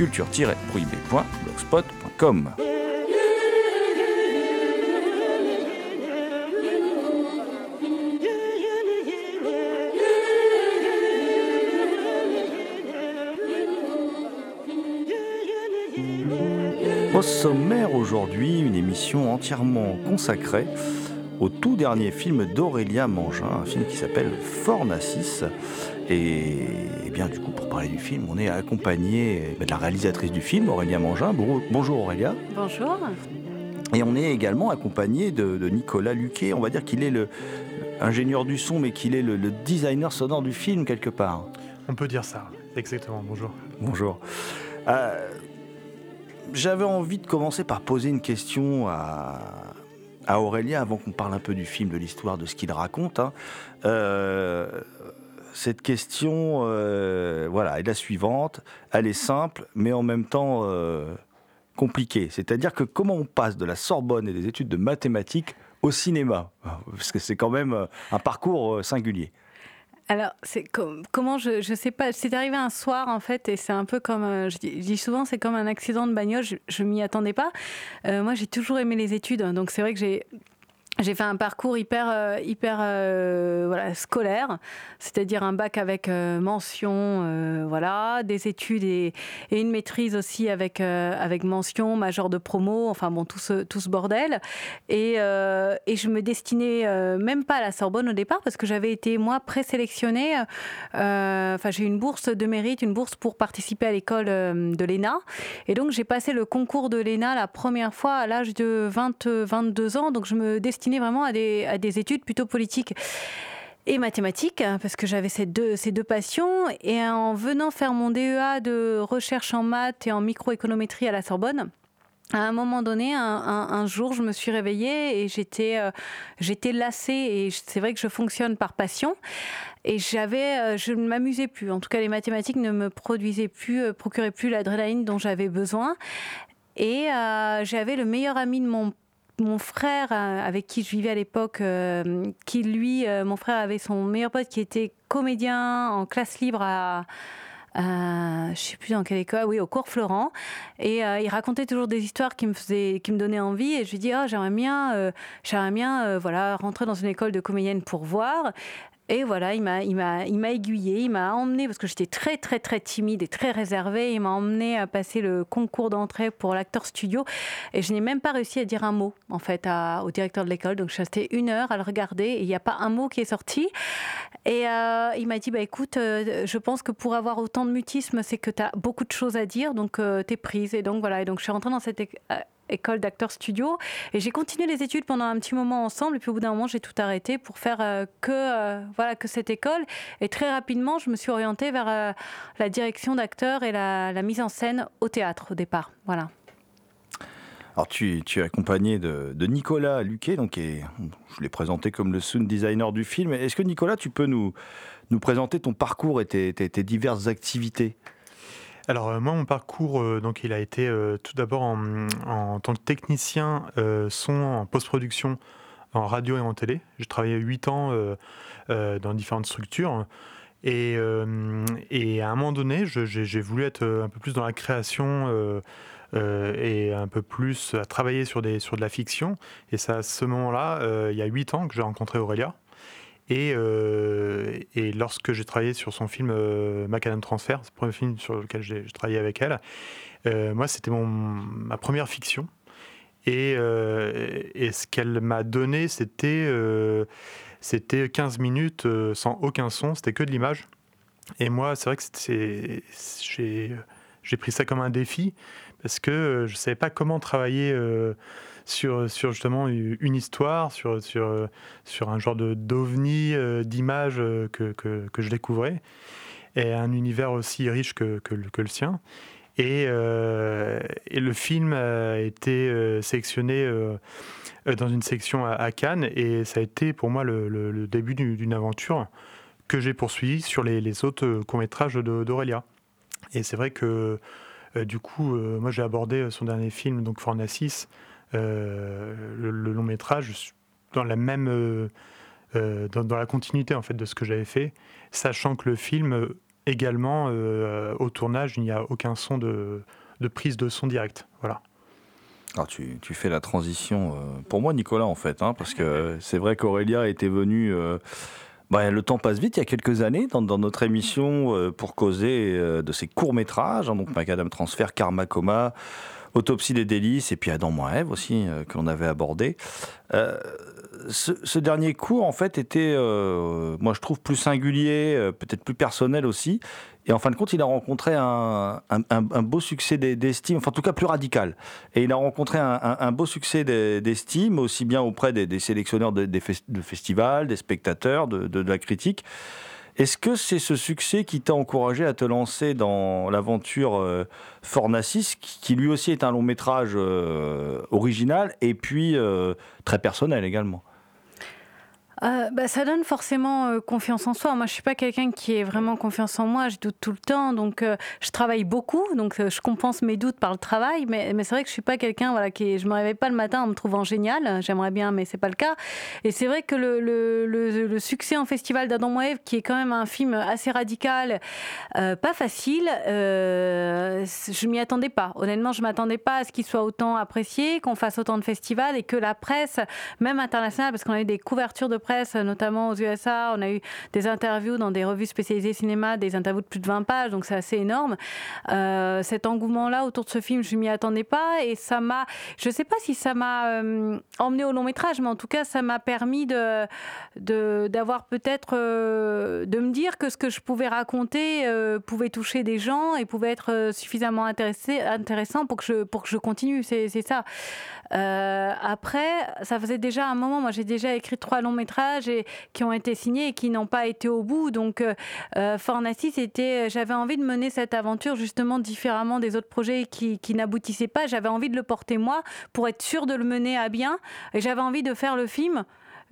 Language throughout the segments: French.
culture-prohibée.blogspot.com. Au sommaire aujourd'hui, une émission entièrement consacrée au tout dernier film d'Aurélia Mangin, un film qui s'appelle Fornacis. Et, et bien du coup, parler du film, on est accompagné de la réalisatrice du film, Aurélia Mangin. Bon- Bonjour Aurélia. Bonjour. Et on est également accompagné de, de Nicolas Luquet. On va dire qu'il est le ingénieur du son, mais qu'il est le, le designer sonore du film quelque part. On peut dire ça, exactement. Bonjour. Bonjour. Euh, J'avais envie de commencer par poser une question à, à Aurélien avant qu'on parle un peu du film, de l'histoire, de ce qu'il raconte. hein. Euh, cette question, euh, voilà, est la suivante. Elle est simple, mais en même temps euh, compliquée. C'est-à-dire que comment on passe de la Sorbonne et des études de mathématiques au cinéma? Parce que c'est quand même euh, un parcours singulier. Alors, comment je je sais pas. C'est arrivé un soir en fait, et c'est un peu comme je dis, souvent, c'est comme un accident de bagnole. Je, je m'y attendais pas. Moi, j'ai toujours aimé les études, hein, donc c'est vrai que j'ai j'ai fait un parcours hyper, euh, hyper euh, voilà, scolaire, c'est-à-dire un bac avec euh, mention, voilà, des études et, une maîtrise aussi avec, avec mention, major de promo, enfin bon, tout ce, tout ce bordel. Et, et je me destinais même pas à la Sorbonne au départ parce que j'avais été, moi, présélectionnée. Enfin, j'ai eu une bourse de mérite, une bourse pour participer à l'école de l'ENA. Et donc, j'ai passé le concours de l'ENA la première fois à l'âge de 20, 22 ans. Donc, je me destinais vraiment à des, études plutôt politiques et mathématiques, hein, parce que j'avais ces deux, passions. Et en venant faire mon DEA de recherche en maths et en microéconométrie à la Sorbonne, à un moment donné, un, jour, je me suis réveillée et j'étais euh, j'étais lassée. Et c'est vrai que je fonctionne par passion. Et j'avais, euh, je ne m'amusais plus. En tout cas, les mathématiques ne me produisaient plus, euh, procuraient plus l'adrénaline dont j'avais besoin. Et euh, j'avais le meilleur ami de mon mon frère euh, avec qui je vivais à l'époque, euh, qui lui, euh, mon frère avait son meilleur pote qui était comédien en classe libre à, à- je sais plus dans quelle école, oui, au cours Florent. Et il racontait toujours des histoires qui me faisaient, qui me donnaient envie. Et je lui dis, ah, j'aimerais bien, j'aimerais bien, voilà, rentrer dans une école de comédienne pour voir. Et voilà, il m'a, il m'a, il m'a aiguillé, il m'a emmené parce que j'étais très, très, très timide et très réservée. Il m'a emmené à passer le concours d'entrée pour l'acteur studio. Et je n'ai même pas réussi à dire un mot, en fait, au directeur de l'école. Donc, je suis restée une heure à le regarder et il n'y a pas un mot qui est sorti. Et euh, il m'a dit, bah, écoute, euh, je pense que pour avoir autant de mutisme, c'est que tu as beaucoup de choses à dire, donc tu es prise. Et donc, voilà. Et donc, je suis rentrée dans cette euh, école d'acteur studio et j'ai continué les études pendant un petit moment ensemble. Et puis, au bout d'un moment, j'ai tout arrêté pour faire euh, que, euh, voilà, que cette école. Et très rapidement, je me suis orientée vers euh, la direction d'acteur et la, mise en scène au théâtre au départ. Voilà. Alors tu, es accompagné de, Nicolas Luquet, donc est- je l'ai présenté comme le sound designer du film. Est-ce que Nicolas, tu peux nous, nous présenter ton parcours et tes diverses activités? Alors euh, moi, mon parcours, euh, donc il a été euh, tout d'abord en, tant que technicien son en post-production en radio et en télé. J'ai travaillé 8 ans dans différentes structures. Et, à un moment donné, j'ai voulu être un peu plus dans la création, et un peu plus à travailler sur, des, sur de la fiction. Et c'est à ce moment-là, il y a huit ans, que j'ai rencontré Aurélia. Et, et, lorsque j'ai travaillé sur son film Macadam Transfer, c'est le premier film sur lequel j'ai travaillé avec elle, moi c'était ma première fiction. Et, et ce qu'elle m'a donné, c'était c'était 15 minutes euh, sans aucun son, c'était que de l'image. Et moi, c'est vrai que j'ai pris ça comme un défi parce que euh, je ne savais pas comment travailler euh, sur, sur justement une histoire, sur, sur, sur un genre d'ovni d'images que, que, que, je découvrais, et un univers aussi riche que, que, le sien. Et, et, le film a été sélectionné euh, dans une section à, Cannes et ça a été pour moi le, début d'une aventure que j'ai poursuivie sur les, autres euh, courts-métrages d'Aurélia. Et c'est vrai que euh, du coup, moi j'ai abordé son dernier film, donc Fornacis, le, long métrage, dans la même. dans, la continuité en fait de ce que j'avais fait, sachant que le film également au tournage il n'y a aucun son de, de prise de son direct. Voilà. Alors tu, tu, fais la transition euh, pour moi Nicolas en fait, hein, parce que c'est vrai qu'Aurélia était venue... Euh, bah, le temps passe vite, il y a quelques années, dans, notre émission euh, pour causer de ces courts-métrages, hein, donc Macadam Transfert, Karma Coma, Autopsie des délices, et puis Adam moins Ève aussi, qu'on avait abordé. Ce, dernier cours, en fait, était, moi je trouve, plus singulier, peut-être plus personnel aussi, et en fin de compte, il a rencontré un, beau succès d'estime, enfin en tout cas plus radical. Et il a rencontré un, beau succès d'estime, aussi bien auprès des, sélectionneurs de, festivals, des spectateurs, de, la critique. Est-ce que c'est ce succès qui t'a encouragé à te lancer dans l'aventure euh, Fornacis, qui lui aussi est un long métrage euh, original et puis euh, très personnel également? Euh, bah, ça donne forcément euh, confiance en soi. Moi, je suis pas quelqu'un qui ait vraiment confiance en moi. Je doute tout le temps, donc euh, je travaille beaucoup, donc je compense mes doutes par le travail. Mais, c'est vrai que je suis pas quelqu'un, qui je me réveille pas le matin en me trouvant génial. J'aimerais bien, mais c'est pas le cas. Et c'est vrai que le, succès en festival d'Adam Moev, qui est quand même un film assez radical, pas facile, je m'y attendais pas. Honnêtement, je m'attendais pas à ce qu'il soit autant apprécié, qu'on fasse autant de festivals et que la presse, même internationale, parce qu'on a eu des couvertures de presse notamment aux USA. On a eu des interviews dans des revues spécialisées cinéma, des interviews de plus de 20 pages, donc c'est assez énorme. Euh, cet engouement-là autour de ce film, je m'y attendais pas et ça m'a, je sais pas si ça m'a euh, emmené au long métrage, mais en tout cas, ça m'a permis de, d'avoir peut-être, euh, de me dire que ce que je pouvais raconter pouvait toucher des gens et pouvait être suffisamment intéressé, intéressant pour que je, pour que je continue. C'est ça. après, ça faisait déjà un moment, moi j'ai déjà écrit trois longs métrages et qui ont été signés et qui n'ont pas été au bout. Donc, euh, euh c'était, j'avais envie de mener cette aventure justement différemment des autres projets qui, qui n'aboutissaient pas. J'avais envie de le porter moi pour être sûr de le mener à bien. Et j'avais envie de faire le film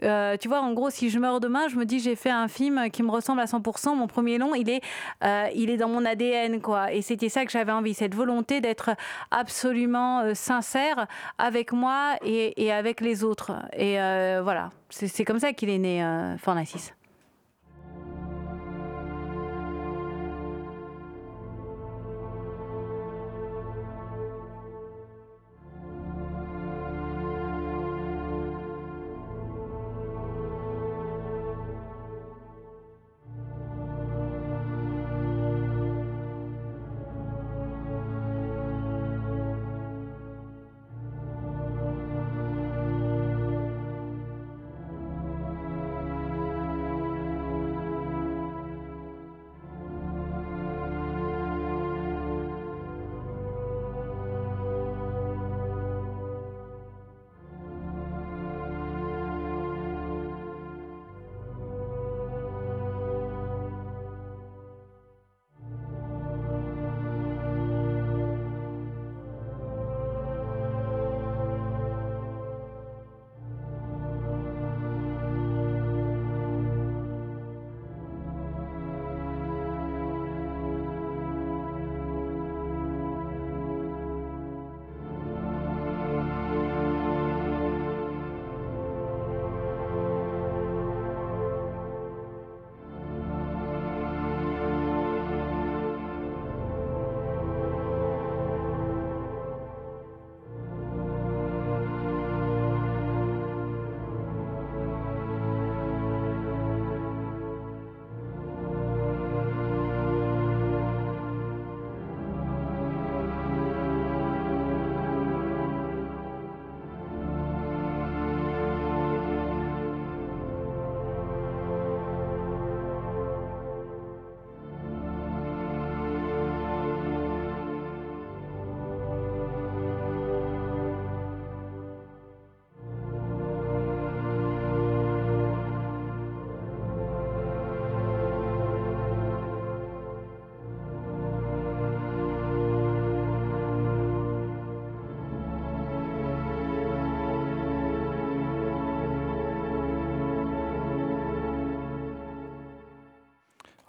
euh, tu vois, en gros, si je meurs demain, je me dis j'ai fait un film qui me ressemble à 100%. Mon premier long, il est, euh, il est dans mon ADN, quoi. Et c'était ça que j'avais envie, cette volonté d'être absolument euh, sincère avec moi et, avec les autres. Et voilà, c'est comme ça qu'il est né, Fornacis.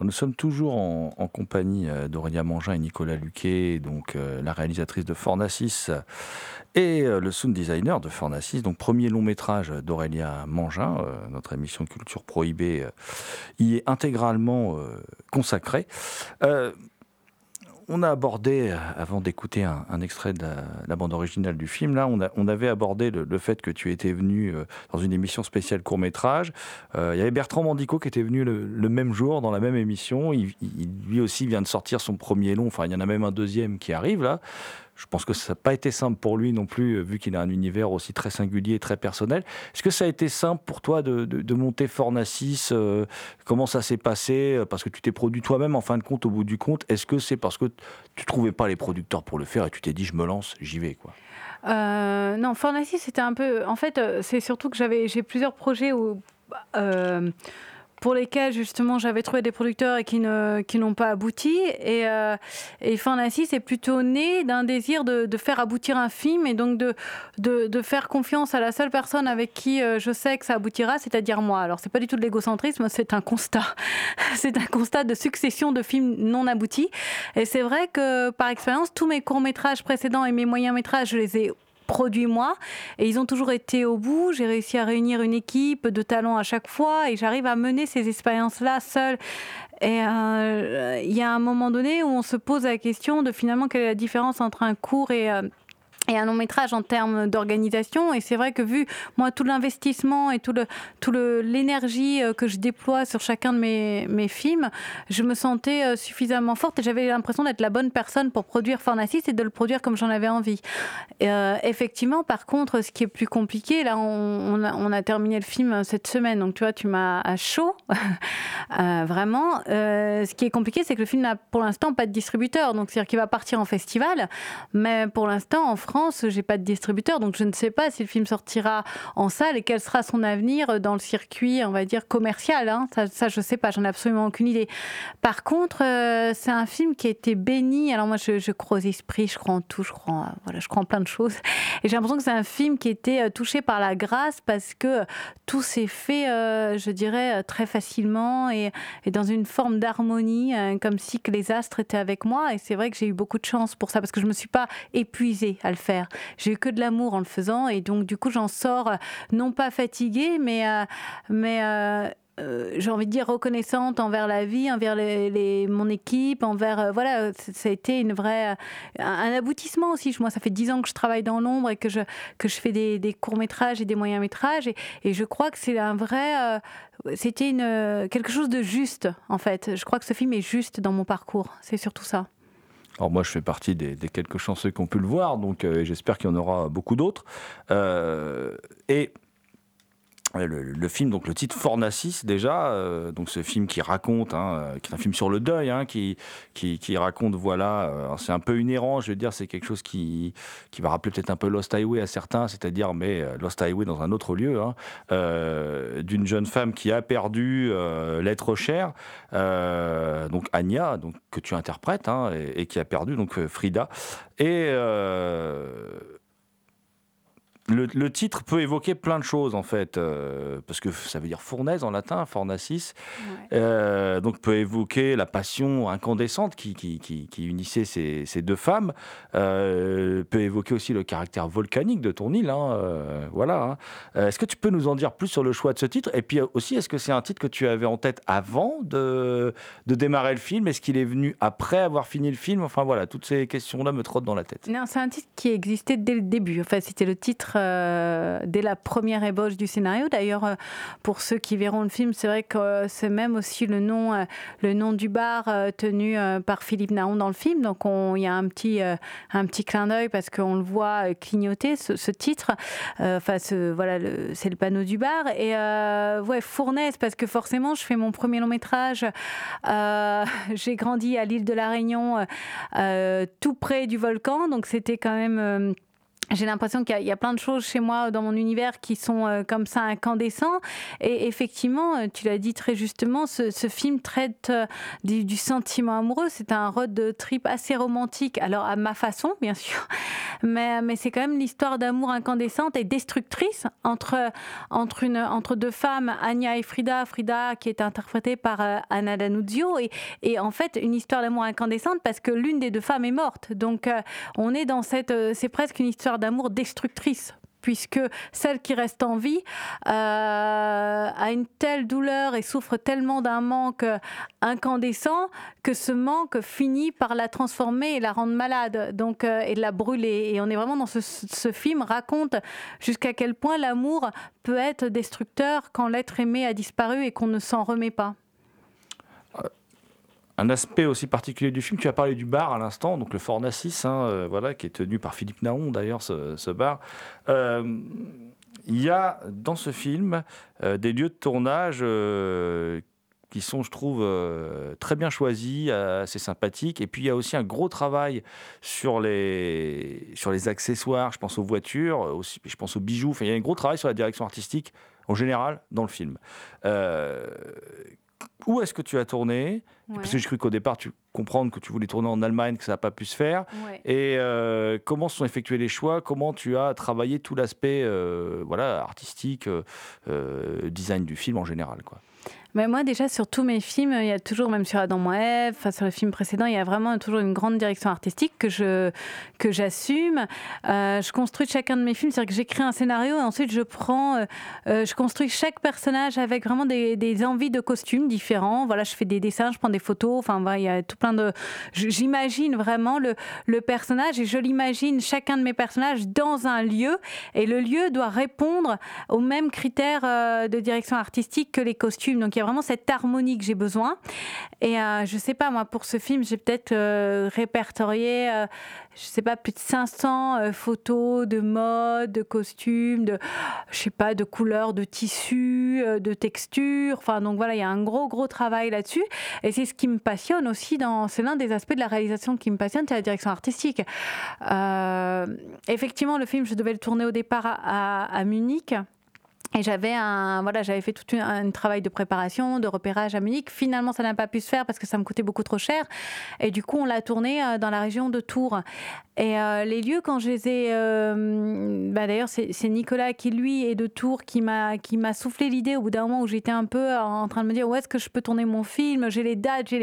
Nous sommes toujours en, compagnie euh, d'Aurélia Mangin et Nicolas Luquet, donc euh, la réalisatrice de Fornacis et euh, le sound designer de Fornacis. Donc premier long métrage d'Aurélia Mangin, notre émission Culture Prohibée y est intégralement consacrée on a abordé, euh, avant d'écouter un, extrait de la, bande originale du film, là, on, avait abordé le, fait que tu étais venu euh, dans une émission spéciale court métrage. Euh, il y avait Bertrand Mandico qui était venu le, même jour dans la même émission. il, lui aussi vient de sortir son premier long. Enfin, il y en a même un deuxième qui arrive là. Je pense que ça n'a pas été simple pour lui non plus, euh, vu qu'il a un univers aussi très singulier très personnel. Est-ce que ça a été simple pour toi de, monter Fornacis euh, Comment ça s'est passé euh, Parce que tu t'es produit toi-même, en fin de compte, au bout du compte? Est-ce que c'est parce que tu trouvais pas les producteurs pour le faire et tu t'es dit, je me lance, j'y vais quoi? Non, Fornacis, c'était un peu. En fait, c'est surtout que j'avais, j'ai plusieurs projets où pour lesquels justement j'avais trouvé des producteurs et qui n'ont pas abouti. Et euh, et est plutôt né d'un désir de, faire aboutir un film et donc de, de, de faire confiance à la seule personne avec qui euh, je sais que ça aboutira c'est-à-dire moi. Alors c'est pas du tout de l'égocentrisme c'est un constat. C'est un constat de succession de films non aboutis. Et c'est vrai que par expérience tous mes courts métrages précédents et mes moyens métrages je les ai produit moi. Et ils ont toujours été au bout. J'ai réussi à réunir une équipe de talents à chaque fois et j'arrive à mener ces expériences-là seule. Et euh, il y a un moment donné où on se pose la question de finalement quelle est la différence entre un cours et, euh, et un long métrage en termes d'organisation. Et c'est vrai que vu moi tout l'investissement et tout le tout l'énergie euh, que je déploie sur chacun de mes, mes films, je me sentais euh, suffisamment forte et j'avais l'impression d'être la bonne personne pour produire Fornacis et de le produire comme j'en avais envie. Euh, effectivement, par contre, ce qui est plus compliqué, là, on, on, a, terminé le film cette semaine, donc tu vois, tu m'as à chaud, vraiment. ce qui est compliqué, c'est que le film n'a pour l'instant pas de distributeur, donc c'est-à-dire qu'il va partir en festival, mais pour l'instant en France j'ai pas de distributeur, donc je ne sais pas si le film sortira en salle et quel sera son avenir dans le circuit, on va dire, commercial. Hein. Ça, ça, je sais pas, j'en ai absolument aucune idée. Par contre, euh, c'est un film qui a été béni. Alors moi, je, crois aux esprits, je crois en tout, je crois, voilà, je crois en plein de choses. Et j'ai l'impression que c'est un film qui été euh, touché par la grâce parce que tout s'est fait, euh, je dirais, très facilement et, et dans une forme d'harmonie, comme si que les astres étaient avec moi. Et c'est vrai que j'ai eu beaucoup de chance pour ça parce que je me suis pas épuisée à le faire j'ai eu que de l'amour en le faisant et donc du coup j'en sors euh, non pas fatiguée mais euh, mais euh, j'ai envie de dire reconnaissante envers la vie, envers mon équipe, envers voilà, ça a été une vraie un, aboutissement aussi. Moi, ça fait dix ans que je travaille dans l'ombre et que je que je fais des, courts métrages et des moyens métrages et, je crois que c'est un vrai, c'était quelque chose de juste en fait. Je crois que ce film est juste dans mon parcours. C'est surtout ça. Alors moi, je fais partie des, quelques chanceux qui ont pu le voir, donc euh, j'espère qu'il y en aura beaucoup d'autres. Euh, et le, film, donc le titre Fornacis déjà, euh, donc ce film qui raconte, hein, euh, qui est un film sur le deuil, hein, qui, qui, raconte, voilà, euh, c'est un peu inhérent, je veux dire, c'est quelque chose qui, qui va rappeler peut-être un peu Lost Highway à certains, c'est-à-dire, mais Lost Highway dans un autre lieu, hein, d'une jeune femme qui a perdu l'être cher, donc Anya, donc, que tu interprètes, et, et, qui a perdu, donc Frida. Et le, titre peut évoquer plein de choses en fait, euh, parce que ça veut dire fournaise en latin, fornacis, euh, donc peut évoquer la passion incandescente qui, qui, unissait ces, deux femmes, euh, peut évoquer aussi le caractère volcanique de ton île, hein, voilà. Hein. Est-ce que tu peux nous en dire plus sur le choix de ce titre? Et puis aussi, est-ce que c'est un titre que tu avais en tête avant de, de démarrer le film? Est-ce qu'il est venu après avoir fini le film? Enfin voilà, toutes ces questions-là me trottent dans la tête. Non, c'est un titre qui existait dès le début. Enfin, c'était le titre euh, dès la première ébauche du scénario. D'ailleurs, euh, pour ceux qui verront le film, c'est vrai que c'est même aussi le nom, euh, le nom du bar tenu par Philippe Naon dans le film. Donc il y a un petit, un petit clin d'œil parce qu'on le voit clignoter ce, titre. Enfin, voilà, c'est le panneau du bar. Et ouais, fournaise parce que forcément, je fais mon premier long métrage. J'ai grandi à l'île de la Réunion, tout près du volcan, donc c'était quand même j'ai l'impression qu'il y, a plein de choses chez moi dans mon univers qui sont euh, comme ça incandescents. Et effectivement, euh, tu l'as dit très justement, ce, film traite euh, du, sentiment amoureux. C'est un road trip assez romantique, alors à ma façon, bien sûr, mais, c'est quand même l'histoire d'amour incandescente et destructrice entre, entre deux femmes, Anya et Frida. Frida qui est interprétée par Anna Danuzio. Et, et en fait, une histoire d'amour incandescente parce que l'une des deux femmes est morte. Donc, on est dans cette. c'est presque une histoire d'amour destructrice puisque celle qui reste en vie euh, a une telle douleur et souffre tellement d'un manque incandescent que ce manque finit par la transformer et la rendre malade donc euh, et la brûler. Et on est vraiment dans ce, ce film raconte jusqu'à quel point l'amour peut être destructeur quand l'être aimé a disparu et qu'on ne s'en remet pas un aspect aussi particulier du film. Tu as parlé du bar à l'instant, donc le Fort Nassis, hein, euh, voilà, qui est tenu par Philippe Naon d'ailleurs, ce, bar. Euh, il y a dans ce film euh, des lieux de tournage qui sont, je trouve, très bien choisis, assez sympathiques. Et puis il y a aussi un gros travail sur les, sur les accessoires. Je pense aux voitures, aussi, je pense aux bijoux. Enfin, il y a un gros travail sur la direction artistique en général dans le film. Où est-ce que tu as tourné? Parce que j'ai cru qu'au départ, tu comprends que tu voulais tourner en Allemagne, que ça n'a pas pu se faire. Et euh, comment se sont effectués les choix? Comment tu as travaillé tout l'aspect euh, voilà, artistique, euh, design du film en général quoi? Mais moi, déjà, sur tous mes films, il y a toujours, même sur Adam Moab, enfin, sur le film précédent, il y a vraiment toujours une grande direction artistique que je que j'assume. Euh, je construis chacun de mes films, c'est-à-dire que j'écris un scénario et ensuite je prends, euh, euh, je construis chaque personnage avec vraiment des, des, envies de costumes différents. Voilà, je fais des dessins, je prends des photos. Enfin, voilà, il y a tout plein de. J'imagine vraiment le, le personnage et je l'imagine chacun de mes personnages dans un lieu et le lieu doit répondre aux mêmes critères de direction artistique que les costumes. Donc il y a vraiment cette harmonie que j'ai besoin. Et euh, je sais pas, moi, pour ce film, j'ai peut-être euh, répertorié, euh, je sais pas, plus de 500 photos de mode, de costumes, de, je sais pas, de couleurs, de tissus, de textures. Enfin, donc voilà, il y a un gros, gros travail là-dessus. Et c'est ce qui me passionne aussi dans, c'est l'un des aspects de la réalisation qui me passionne, c'est la direction artistique. effectivement, le film, je devais le tourner au départ à, à Munich. Et j'avais un, voilà, j'avais fait tout un, travail de préparation, de repérage à Munich. Finalement, ça n'a pas pu se faire parce que ça me coûtait beaucoup trop cher. Et du coup, on l'a tourné euh, dans la région de Tours. Et euh, les lieux, quand je les ai, euh, bah d'ailleurs, c'est Nicolas qui lui est de Tours qui m'a qui m'a soufflé l'idée au bout d'un moment où j'étais un peu en train de me dire où est-ce que je peux tourner mon film? J'ai les dates,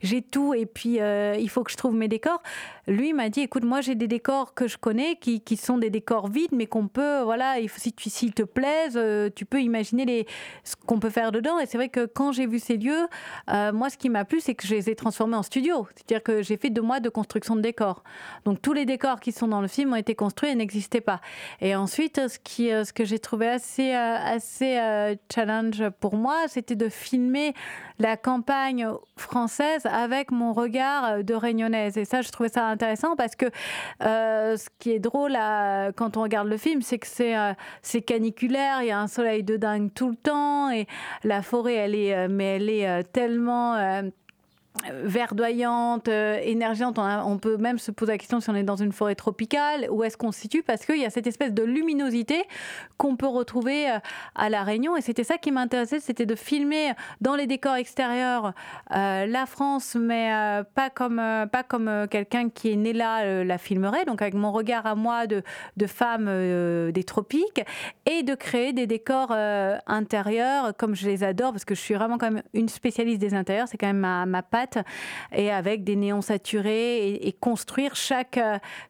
j'ai tout, et puis il faut que je trouve mes décors. Lui m'a dit, écoute, moi j'ai des décors que je connais qui, qui sont des décors vides, mais qu'on peut, voilà, si tu s'ils te plaisent tu peux imaginer les, ce qu'on peut faire dedans. Et c'est vrai que quand j'ai vu ces lieux, euh, moi, ce qui m'a plu, c'est que je les ai transformés en studio. C'est-à-dire que j'ai fait deux mois de construction de décors. Donc tous les décors qui sont dans le film ont été construits et n'existaient pas. Et ensuite, ce, qui, euh, ce que j'ai trouvé assez, euh, assez challenge pour moi, c'était de filmer la campagne française avec mon regard de réunionnaise. Et ça, je trouvais ça intéressant parce que ce qui est drôle quand on regarde le film, c'est que c'est caniculaire, il y a un soleil de dingue tout le temps et la forêt, elle est, euh, mais elle est euh, tellement euh, verdoyante, euh. On, peut même se poser la question si on est dans une forêt tropicale, où est-ce qu'on se situe, parce qu'il y a cette espèce de luminosité qu'on peut retrouver euh, à La Réunion. Et c'était ça qui m'intéressait, c'était de filmer dans les décors extérieurs euh, la France, mais pas comme, comme quelqu'un qui est né là la filmerait, donc avec mon regard à moi de, de femme des tropiques, et de créer des décors intérieurs comme je les adore, parce que je suis vraiment quand même une spécialiste des intérieurs, c'est quand même ma, ma patte et avec des néons saturés et, construire chaque,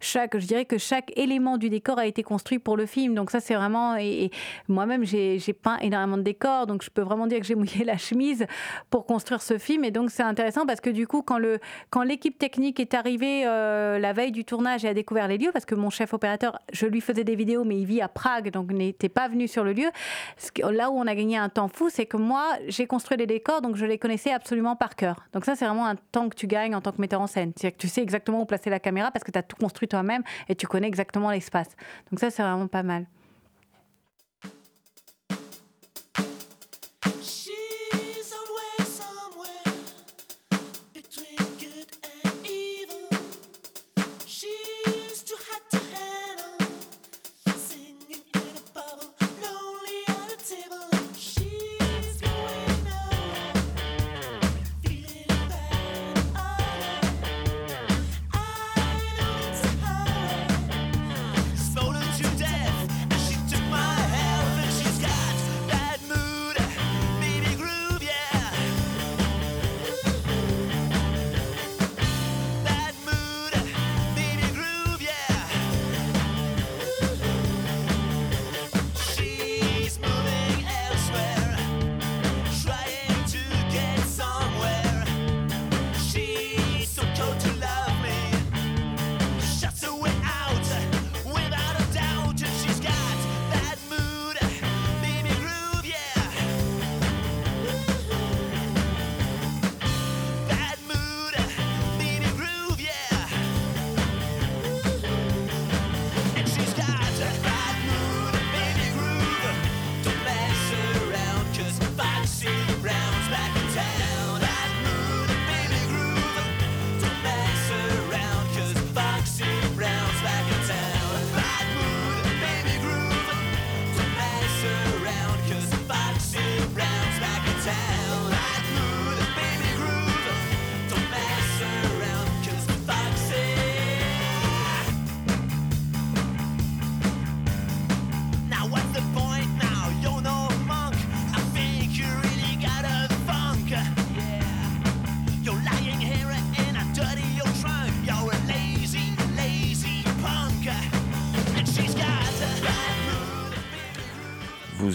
chaque, je dirais que chaque élément du décor a été construit pour le film. Donc ça, c'est vraiment, et, moi-même, j'ai peint énormément de décors, donc je peux vraiment dire que j'ai mouillé la chemise pour construire ce film. Et donc c'est intéressant parce que du coup, quand le, quand l'équipe technique est arrivée euh, la veille du tournage et a découvert les lieux, parce que mon chef opérateur, je lui faisais des vidéos, mais il vit à Prague, donc n'était pas venu sur le lieu. Là où on a gagné un temps fou, c'est que moi, j'ai construit les décors, donc je les connaissais absolument par cœur. Donc ça, c'est vraiment un temps que tu gagnes en tant que metteur en scène. C'est-à-dire que tu sais exactement où placer la caméra parce que tu as tout construit toi-même et tu connais exactement l'espace. Donc ça, c'est vraiment pas mal.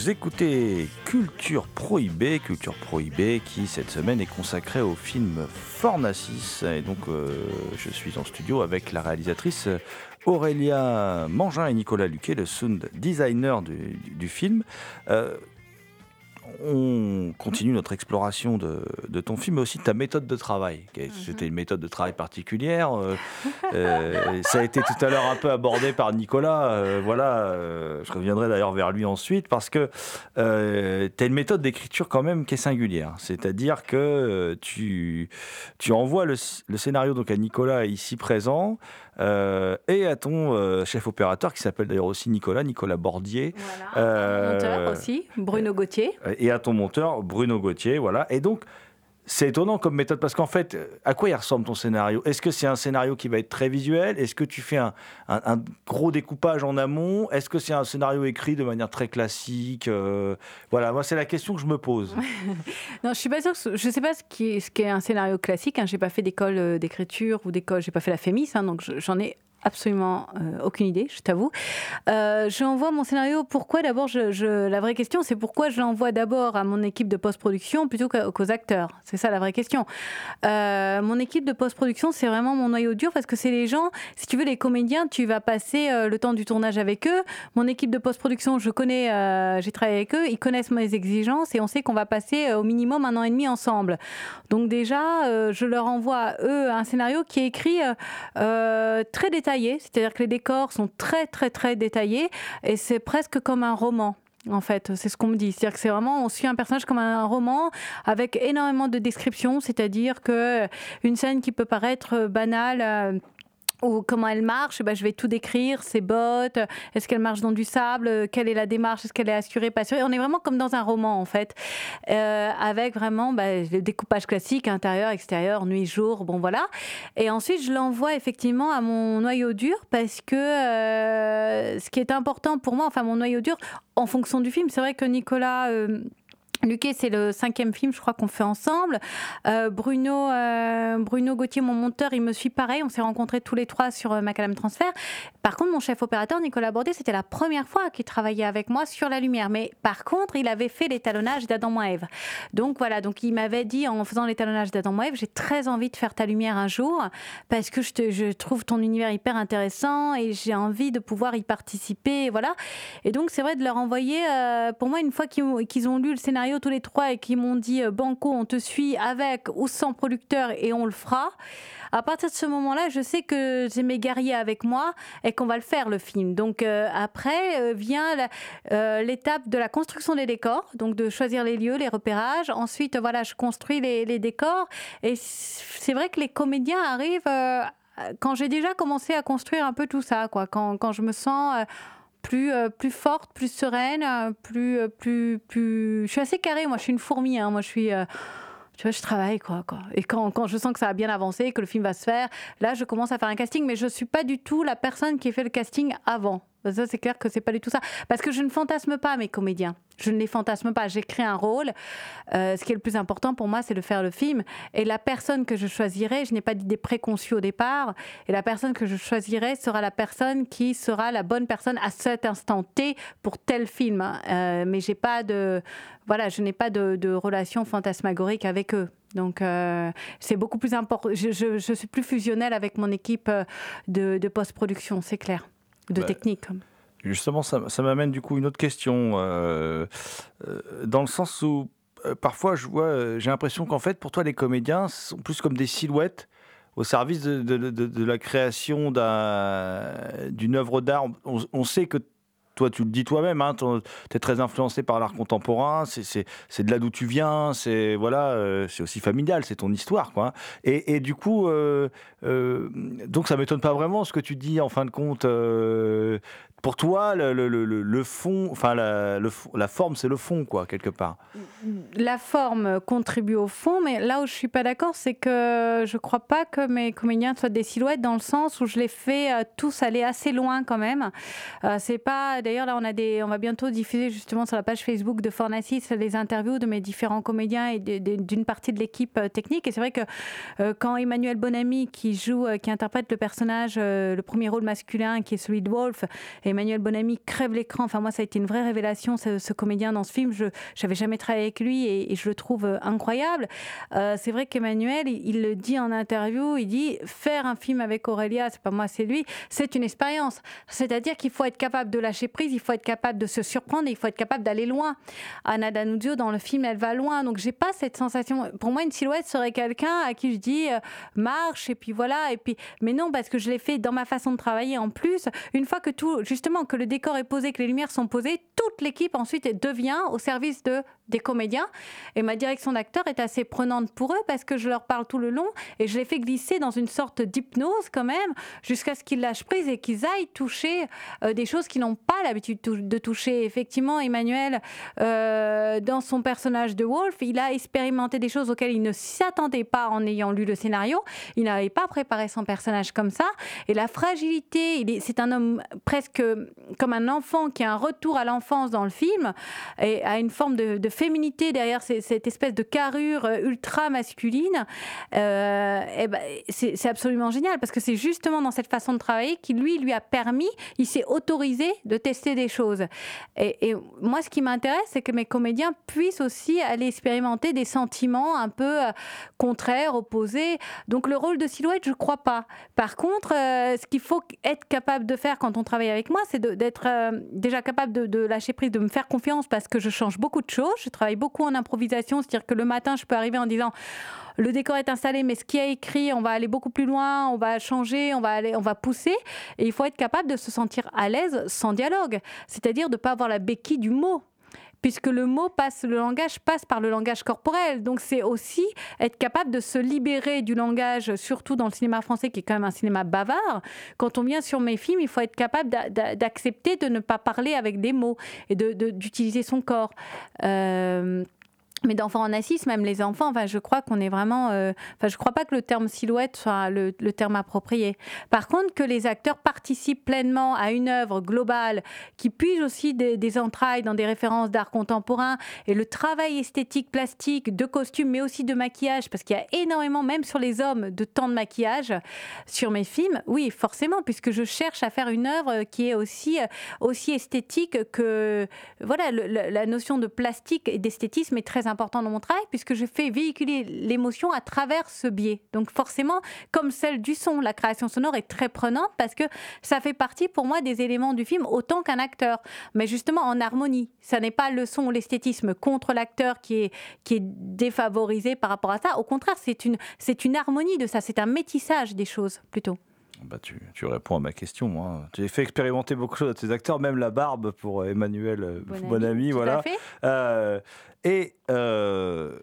Vous écoutez Culture Prohibée, Culture Prohibée qui cette semaine est consacrée au film Fornacis. Et donc euh, je suis en studio avec la réalisatrice Aurélia Mangin et Nicolas Luquet, le sound designer du, film. Euh, on continue notre exploration de, ton film, mais aussi de ta méthode de travail. Mhm. C'était une méthode de travail particulière. Euh, euh, ça a été tout à l'heure un peu abordé par Nicolas. Euh, voilà, je reviendrai d'ailleurs vers lui ensuite, parce que tu as une méthode d'écriture quand même qui est singulière. C'est-à-dire que tu, tu envoies le, le, scénario donc à Nicolas ici présent. Euh, et à ton euh, chef opérateur qui s'appelle d'ailleurs aussi Nicolas, Nicolas Bordier. Voilà, euh, monteur aussi, Bruno Gauthier. Et à ton monteur, Bruno Gauthier, voilà. Et donc, c'est étonnant comme méthode parce qu'en fait, à quoi il ressemble ton scénario? Est-ce que c'est un scénario qui va être très visuel? Est-ce que tu fais un, gros découpage en amont? Est-ce que c'est un scénario écrit de manière très classique euh, Voilà, moi c'est la question que je me pose. non, je suis pas sûre. je sais pas ce qui est, un scénario classique. Hein. J'ai pas fait d'école euh, d'écriture ou d'école. J'ai pas fait la FEMIS, hein, donc j'en ai absolument euh, aucune idée, je t'avoue. Euh, je envoie mon scénario. Pourquoi d'abord La vraie question, c'est pourquoi je l'envoie d'abord à mon équipe de post-production plutôt qu'aux acteurs? C'est ça la vraie question. Euh, mon équipe de post-production, c'est vraiment mon noyau dur parce que c'est les gens. Si tu veux, les comédiens, tu vas passer le temps du tournage avec eux. Mon équipe de post-production, je connais, j'ai travaillé avec eux, ils connaissent mes exigences et on sait qu'on va passer au minimum un an et demi ensemble. Donc déjà, je leur envoie eux un scénario qui est écrit très détaillé c'est-à-dire que les décors sont très très très détaillés et c'est presque comme un roman. En fait, c'est ce qu'on me dit. C'est-à-dire que c'est vraiment, on suit un personnage comme un roman avec énormément de descriptions. C'est-à-dire que une scène qui peut paraître banale euh, ou comment elle marche, bah, je vais tout décrire, ses bottes, est-ce qu'elle marche dans du sable, quelle est la démarche, est-ce qu'elle est assurée, pas assurée. On est vraiment comme dans un roman en fait, euh, avec vraiment bah, le découpage classique, intérieur, extérieur, nuit, jour, bon voilà. Et ensuite, je l'envoie effectivement à mon noyau dur parce que euh, ce qui est important pour moi, enfin mon noyau dur, en fonction du film, c'est vrai que Nicolas... Euh, Luquet, c'est le cinquième film, je crois qu'on fait ensemble. Euh, Bruno, euh, Bruno Gauthier, mon monteur, il me suit pareil. On s'est rencontrés tous les trois sur euh, Macadam Transfert. Par contre, mon chef opérateur, Nicolas Bordet, c'était la première fois qu'il travaillait avec moi sur la lumière. Mais par contre, il avait fait l'étalonnage d'Adam Eve. Donc voilà, donc il m'avait dit en faisant l'étalonnage d'Adam Eve, j'ai très envie de faire ta lumière un jour parce que je, trouve ton univers hyper intéressant et j'ai envie de pouvoir y participer. Voilà. Et donc c'est vrai de leur envoyer, pour moi, une fois qu'ils ont lu le scénario tous les trois et qui m'ont dit euh, Banco, on te suit avec ou sans producteur et on le fera. À partir de ce moment-là, je sais que j'ai mes guerriers avec moi et qu'on va le faire le film. Donc euh, après euh, vient l'étape de la construction des décors, donc de choisir les lieux, les repérages. Ensuite, voilà, je construis les, les décors et c'est vrai que les comédiens arrivent quand j'ai déjà commencé à construire un peu tout ça, quoi. Quand, quand je me sens plus, euh, plus forte, plus sereine, euh, plus, euh, plus, plus. Je suis assez carrée, moi, je suis une fourmi. Hein. Moi, je suis. tu vois, je travaille, quoi. quoi. Et quand, quand, je sens que ça a bien avancé, que le film va se faire, là, je commence à faire un casting, mais je ne suis pas du tout la personne qui fait le casting avant. Ça, c'est clair que c'est pas du tout ça. Parce que je ne fantasme pas mes comédiens. Je ne les fantasme pas. J'écris un rôle. Euh, ce qui est le plus important pour moi, c'est de faire le film. Et la personne que je choisirai, je n'ai pas d'idée préconçue au départ. Et la personne que je choisirai sera la personne qui sera la bonne personne à cet instant T pour tel film. Hein. Euh, mais j'ai pas de, voilà, je n'ai pas de, relation fantasmagorique avec eux. Donc euh, c'est beaucoup plus important. Je, suis plus fusionnelle avec mon équipe de post-production, c'est clair de bah, technique. Justement, ça, m'amène du coup une autre question, euh, euh, dans le sens où euh, parfois je vois, j'ai l'impression qu'en fait pour toi les comédiens sont plus comme des silhouettes au service de, la création d'une œuvre d'art. on, sait que toi, tu le dis toi-même, hein, tu es très influencé par l'art contemporain, c'est de là d'où tu viens, c'est voilà, euh, c'est aussi familial, c'est ton histoire. Quoi. Et, du coup, euh, euh, donc ça m'étonne pas vraiment ce que tu dis en fin de compte pour toi, le, fond, enfin la, forme, c'est le fond, quoi, quelque part. La forme contribue au fond, mais là où je suis pas d'accord, c'est que je crois pas que mes comédiens soient des silhouettes dans le sens où je les fais euh, tous aller assez loin quand même. Euh, c'est pas d'ailleurs, là, on, a des, on va bientôt diffuser justement sur la page Facebook de Fornacis les interviews de mes différents comédiens et d'une partie de l'équipe technique. Et c'est vrai que quand Emmanuel Bonamy, qui joue, qui interprète le personnage, le premier rôle masculin, qui est celui de Wolf, Emmanuel Bonamy crève l'écran. Enfin, moi, ça a été une vraie révélation, ce, comédien dans ce film. Je n'avais jamais travaillé avec lui et, je le trouve incroyable. c'est vrai qu'Emmanuel, il, il, le dit en interview, il dit faire un film avec Aurélia, c'est pas moi, c'est lui, c'est une expérience. C'est-à-dire qu'il faut être capable de lâcher prise, il faut être capable de se surprendre et il faut être capable d'aller loin. Anna Danuzio, dans le film, elle va loin. Donc, j'ai pas cette sensation. Pour moi, une silhouette serait quelqu'un à qui je dis euh, marche et puis voilà. Et puis, mais non, parce que je l'ai fait dans ma façon de travailler en plus. Une fois que tout, justement, que le décor est posé, que les lumières sont posées, toute l'équipe ensuite devient au service de des comédiens. Et ma direction d'acteur est assez prenante pour eux parce que je leur parle tout le long et je les fais glisser dans une sorte d'hypnose quand même jusqu'à ce qu'ils lâchent prise et qu'ils aillent toucher euh, des choses qu'ils n'ont pas l'habitude de toucher. Effectivement, Emmanuel, euh, dans son personnage de Wolf, il a expérimenté des choses auxquelles il ne s'attendait pas en ayant lu le scénario. Il n'avait pas préparé son personnage comme ça. Et la fragilité, c'est un homme presque comme un enfant qui a un retour à l'enfance dans le film et a une forme de, féminité derrière cette espèce de carrure euh, ultra masculine, euh, eh ben, c'est absolument génial parce que c'est justement dans cette façon de travailler qui lui lui a permis, il s'est autorisé de tester des choses. Et, moi, ce qui m'intéresse, c'est que mes comédiens puissent aussi aller expérimenter des sentiments un peu euh, contraires, opposés. Donc le rôle de silhouette, je crois pas. Par contre, ce qu'il faut être capable de faire quand on travaille avec moi, c'est d'être déjà capable de, lâcher prise, de me faire confiance parce que je change beaucoup de choses. Travaille beaucoup en improvisation, c'est-à-dire que le matin, je peux arriver en disant le décor est installé, mais ce qui est écrit, on va aller beaucoup plus loin, on va changer, on va aller, on va pousser, et il faut être capable de se sentir à l'aise sans dialogue, c'est-à-dire de ne pas avoir la béquille du mot puisque le mot passe, le langage passe par le langage corporel. Donc c'est aussi être capable de se libérer du langage, surtout dans le cinéma français qui est quand même un cinéma bavard. Quand on vient sur mes films, il faut être capable d'accepter de ne pas parler avec des mots et d'utiliser son corps. Euh, mais d'enfants en assise, même les enfants, enfin, je crois qu'on est vraiment. Euh, enfin, je crois pas que le terme silhouette soit le, terme approprié. Par contre, que les acteurs participent pleinement à une œuvre globale qui puise aussi des, entrailles dans des références d'art contemporain et le travail esthétique, plastique, de costumes, mais aussi de maquillage, parce qu'il y a énormément, même sur les hommes, de temps de maquillage sur mes films. Oui, forcément, puisque je cherche à faire une œuvre qui est aussi, aussi esthétique que. Voilà, la notion de plastique et d'esthétisme est très important dans mon travail puisque je fais véhiculer l'émotion à travers ce biais. Donc forcément, comme celle du son, la création sonore est très prenante parce que ça fait partie pour moi des éléments du film autant qu'un acteur, mais justement en harmonie. Ça n'est pas le son l'esthétisme contre l'acteur qui est, qui est défavorisé par rapport à ça. Au contraire, c'est une, c'est une harmonie de ça, c'est un métissage des choses plutôt. Bah, tu, tu, réponds à ma question. Moi. Tu as fait expérimenter beaucoup de choses à tes acteurs, même la barbe pour Emmanuel euh, Bonami. voilà. Euh, et euh,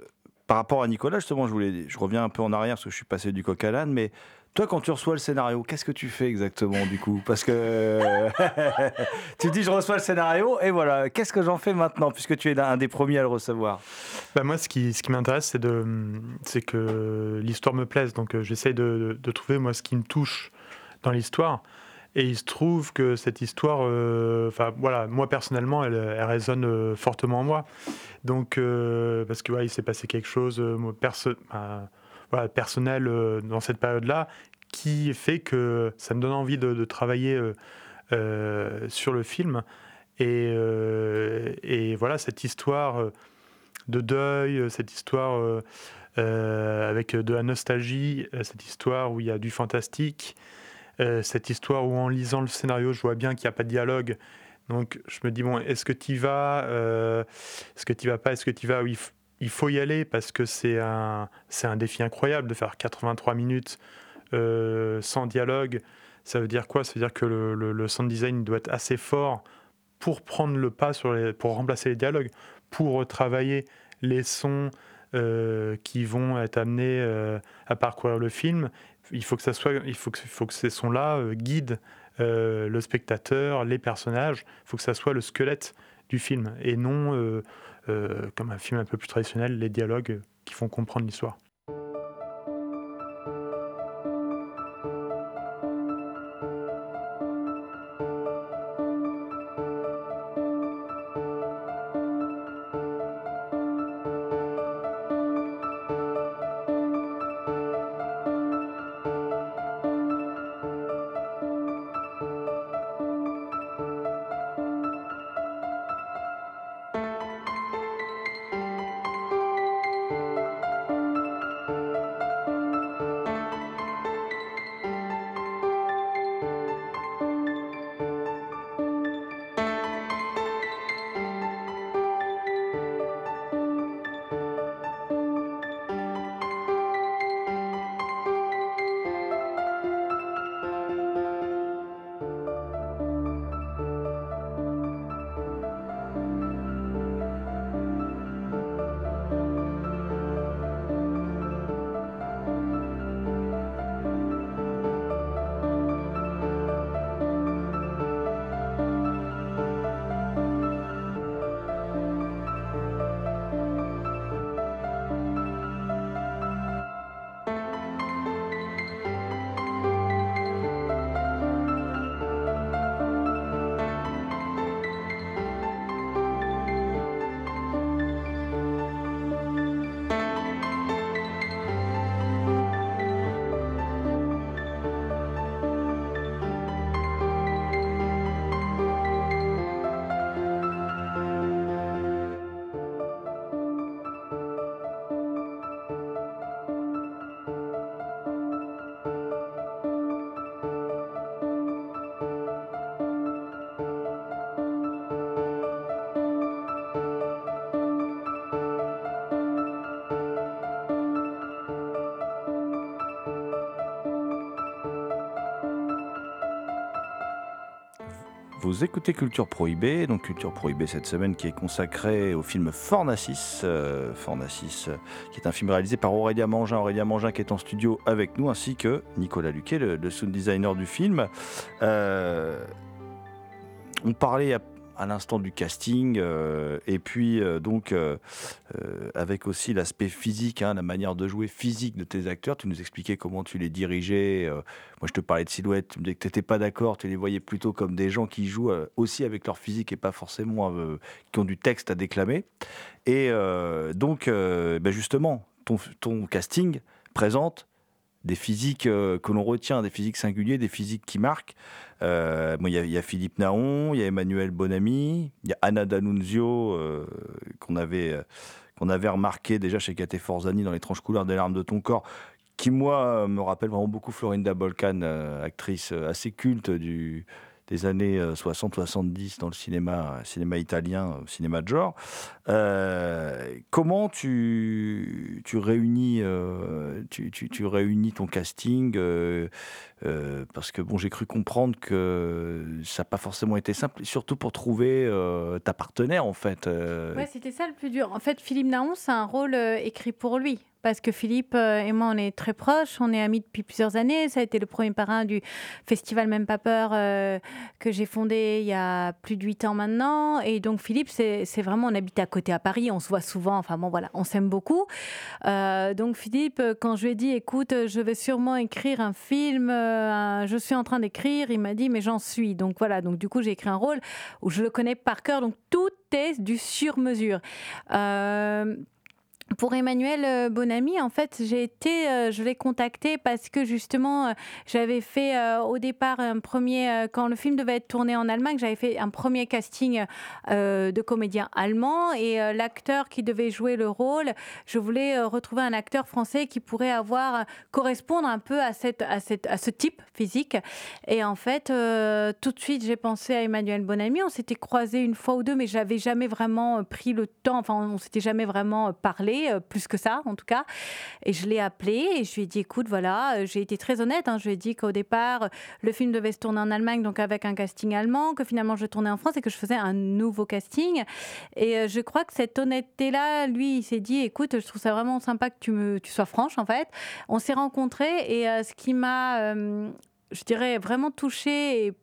par rapport à Nicolas, justement, je, voulais, je reviens un peu en arrière parce que je suis passé du coq à l'âne, mais toi, quand tu reçois le scénario, qu'est-ce que tu fais exactement du coup? Parce que tu dis je reçois le scénario et voilà, qu'est-ce que j'en fais maintenant puisque tu es un des premiers à le recevoir? Bah Moi, ce qui, ce qui m'intéresse, c'est, de, c'est que l'histoire me plaise. Donc euh, j'essaie de, de, trouver moi ce qui me touche dans l'histoire. Et il se trouve que cette histoire, euh, enfin voilà, moi personnellement, elle, résonne euh, fortement en moi. Donc, euh, parce que il s'est passé quelque chose voilà, personnel dans cette période-là qui fait que ça me donne envie de, travailler sur le film. Et, voilà, cette histoire de deuil, cette histoire avec de la nostalgie, cette histoire où il y a du fantastique. Euh, cette histoire où en lisant le scénario, je vois bien qu'il n'y a pas de dialogue. Donc je me dis, bon, est-ce que tu y vas euh, Est-ce que tu vas pas Est-ce que tu vas? Oui, Il faut y aller parce que c'est un, c'est un défi incroyable de faire 83 minutes euh, sans dialogue. Ça veut dire quoi? Ça veut dire que le, sound design doit être assez fort pour prendre le pas sur pour remplacer les dialogues, pour travailler les sons qui vont être amenés à parcourir le film il faut que ça soit, il faut que, ces sons-là euh, guident euh, le spectateur, les personnages. Il faut que ça soit le squelette du film et non euh, comme un film un peu plus traditionnel, les dialogues qui font comprendre l'histoire. Vous écoutez Culture Prohibée, donc Culture Prohibée cette semaine qui est consacrée au film euh, Fornacis euh, qui est un film réalisé par Aurélia Mangin, Aurélia Mangin qui est en studio avec nous, ainsi que Nicolas Luquet, le, sound designer du film. Euh, on parlait à l'instant du casting, euh, et puis euh, donc euh, avec aussi l'aspect physique, hein, la manière de jouer physique de tes acteurs. Tu nous expliquais comment tu les dirigeais. moi, je te parlais de silhouette, tu me disais que tu n'étais pas d'accord, tu les voyais plutôt comme des gens qui jouent aussi avec leur physique et pas forcément qui ont du texte à déclamer. Et donc, ben justement, ton, ton casting présente des physiques que l'on retient, des physiques singuliers, des physiques qui marquent. Euh, il y, a Philippe Naon, il y a Emmanuel Bonamy, il y a Anna D'Annunzio, euh, qu'on avait, euh, avait remarqué déjà chez Kate Forzani dans Les tranches couleurs des larmes de ton corps, qui, moi, me rappelle vraiment beaucoup Florinda Bolkan, actrice assez culte du, des années 60-70 euh, dans le cinéma, cinéma italien, euh, cinéma de genre. Euh, comment tu, tu réunis, tu, tu, réunis ton casting Parce que bon, j'ai cru comprendre que ça n'a pas forcément été simple, surtout pour trouver ta partenaire en fait. Ouais, c'était ça le plus dur. En fait, Philippe Naon, c'est un rôle écrit pour lui parce que Philippe euh, et moi, on est très proches, on est amis depuis plusieurs années. Ça a été le premier parrain du festival Même Pas Peur euh, que j'ai fondé il y a plus de huit ans maintenant. Et donc, Philippe, c'est vraiment, on habite à côté à Paris, on se voit souvent, enfin bon, voilà, on s'aime beaucoup. Euh, donc, Philippe, quand je lui ai dit, écoute, je vais sûrement écrire un film, je suis en train d'écrire, il m'a dit, mais j'en suis. Donc, voilà, donc du coup, j'ai écrit un rôle où je le connais par cœur, donc tout est du sur-mesure. Pour Emmanuel euh, Bonamy, en fait, j'ai été, euh, je l'ai contacté parce que justement, euh, j'avais fait au départ un premier, quand le film devait être tourné en Allemagne, j'avais fait un premier casting de comédien allemand et l'acteur qui devait jouer le rôle, je voulais retrouver un acteur français qui pourrait avoir correspondre un peu à à ce type physique. Et en fait, tout de suite, j'ai pensé à Emmanuel Bonamy. On s'était croisés une fois ou deux, mais j'avais jamais vraiment pris le temps. Enfin, on s'était jamais vraiment parlé. Euh, plus que ça en tout cas. Et je l'ai appelé et je lui ai dit écoute, voilà, euh, j'ai été très honnête. Hein. je lui ai dit qu'au départ, le film devait se tourner en Allemagne, donc avec un casting allemand, que finalement je tournais en France et que je faisais un nouveau casting. Et euh, je crois que cette honnêteté-là, lui, il s'est dit écoute, je trouve ça vraiment sympa que tu, me, sois franche en fait. On s'est rencontrés et ce qui m'a, je dirais, vraiment touchée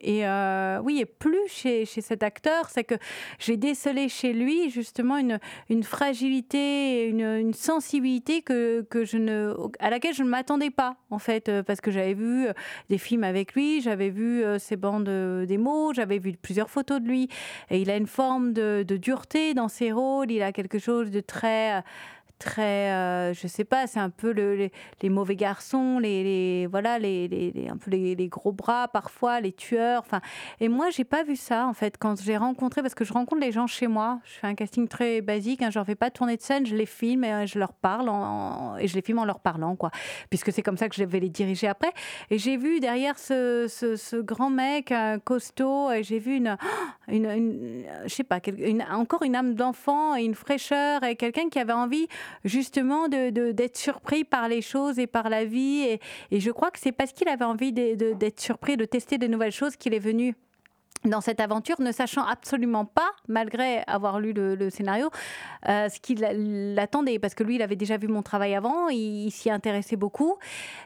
et euh, oui, et plus chez, chez cet acteur, c'est que j'ai décelé chez lui justement une, une fragilité, une, une sensibilité que, que je ne, à laquelle je ne m'attendais pas, en fait, euh, parce que j'avais vu euh, des films avec lui, j'avais vu ses bandes démos, j'avais vu plusieurs photos de lui, et il a une forme de, de dureté dans ses rôles, il a quelque chose de très très, euh, je sais pas, c'est un peu le, les, mauvais garçons, les, voilà, les, les, un peu les, gros bras parfois, les tueurs. Enfin, et moi, j'ai pas vu ça en fait quand j'ai rencontré, parce que je rencontre les gens chez moi. Je fais un casting très basique, hein, je leur fais pas tourner de scène, je les filme et euh, je leur parle et je les filme en leur parlant, quoi, puisque c'est comme ça que je vais les diriger après. Et j'ai vu derrière ce, ce, grand mec euh, costaud, et j'ai vu une, une, je sais pas, encore une âme d'enfant et une fraîcheur et quelqu'un qui avait envie justement d'être de, surpris par les choses et par la vie. Et, et je crois que c'est parce qu'il avait envie d'être surpris, de tester de nouvelles choses qu'il est venu dans cette aventure, ne sachant absolument pas, malgré avoir lu le, scénario, euh, ce qu'il l'attendait. Parce que lui, il avait déjà vu mon travail avant, il, s'y intéressait beaucoup,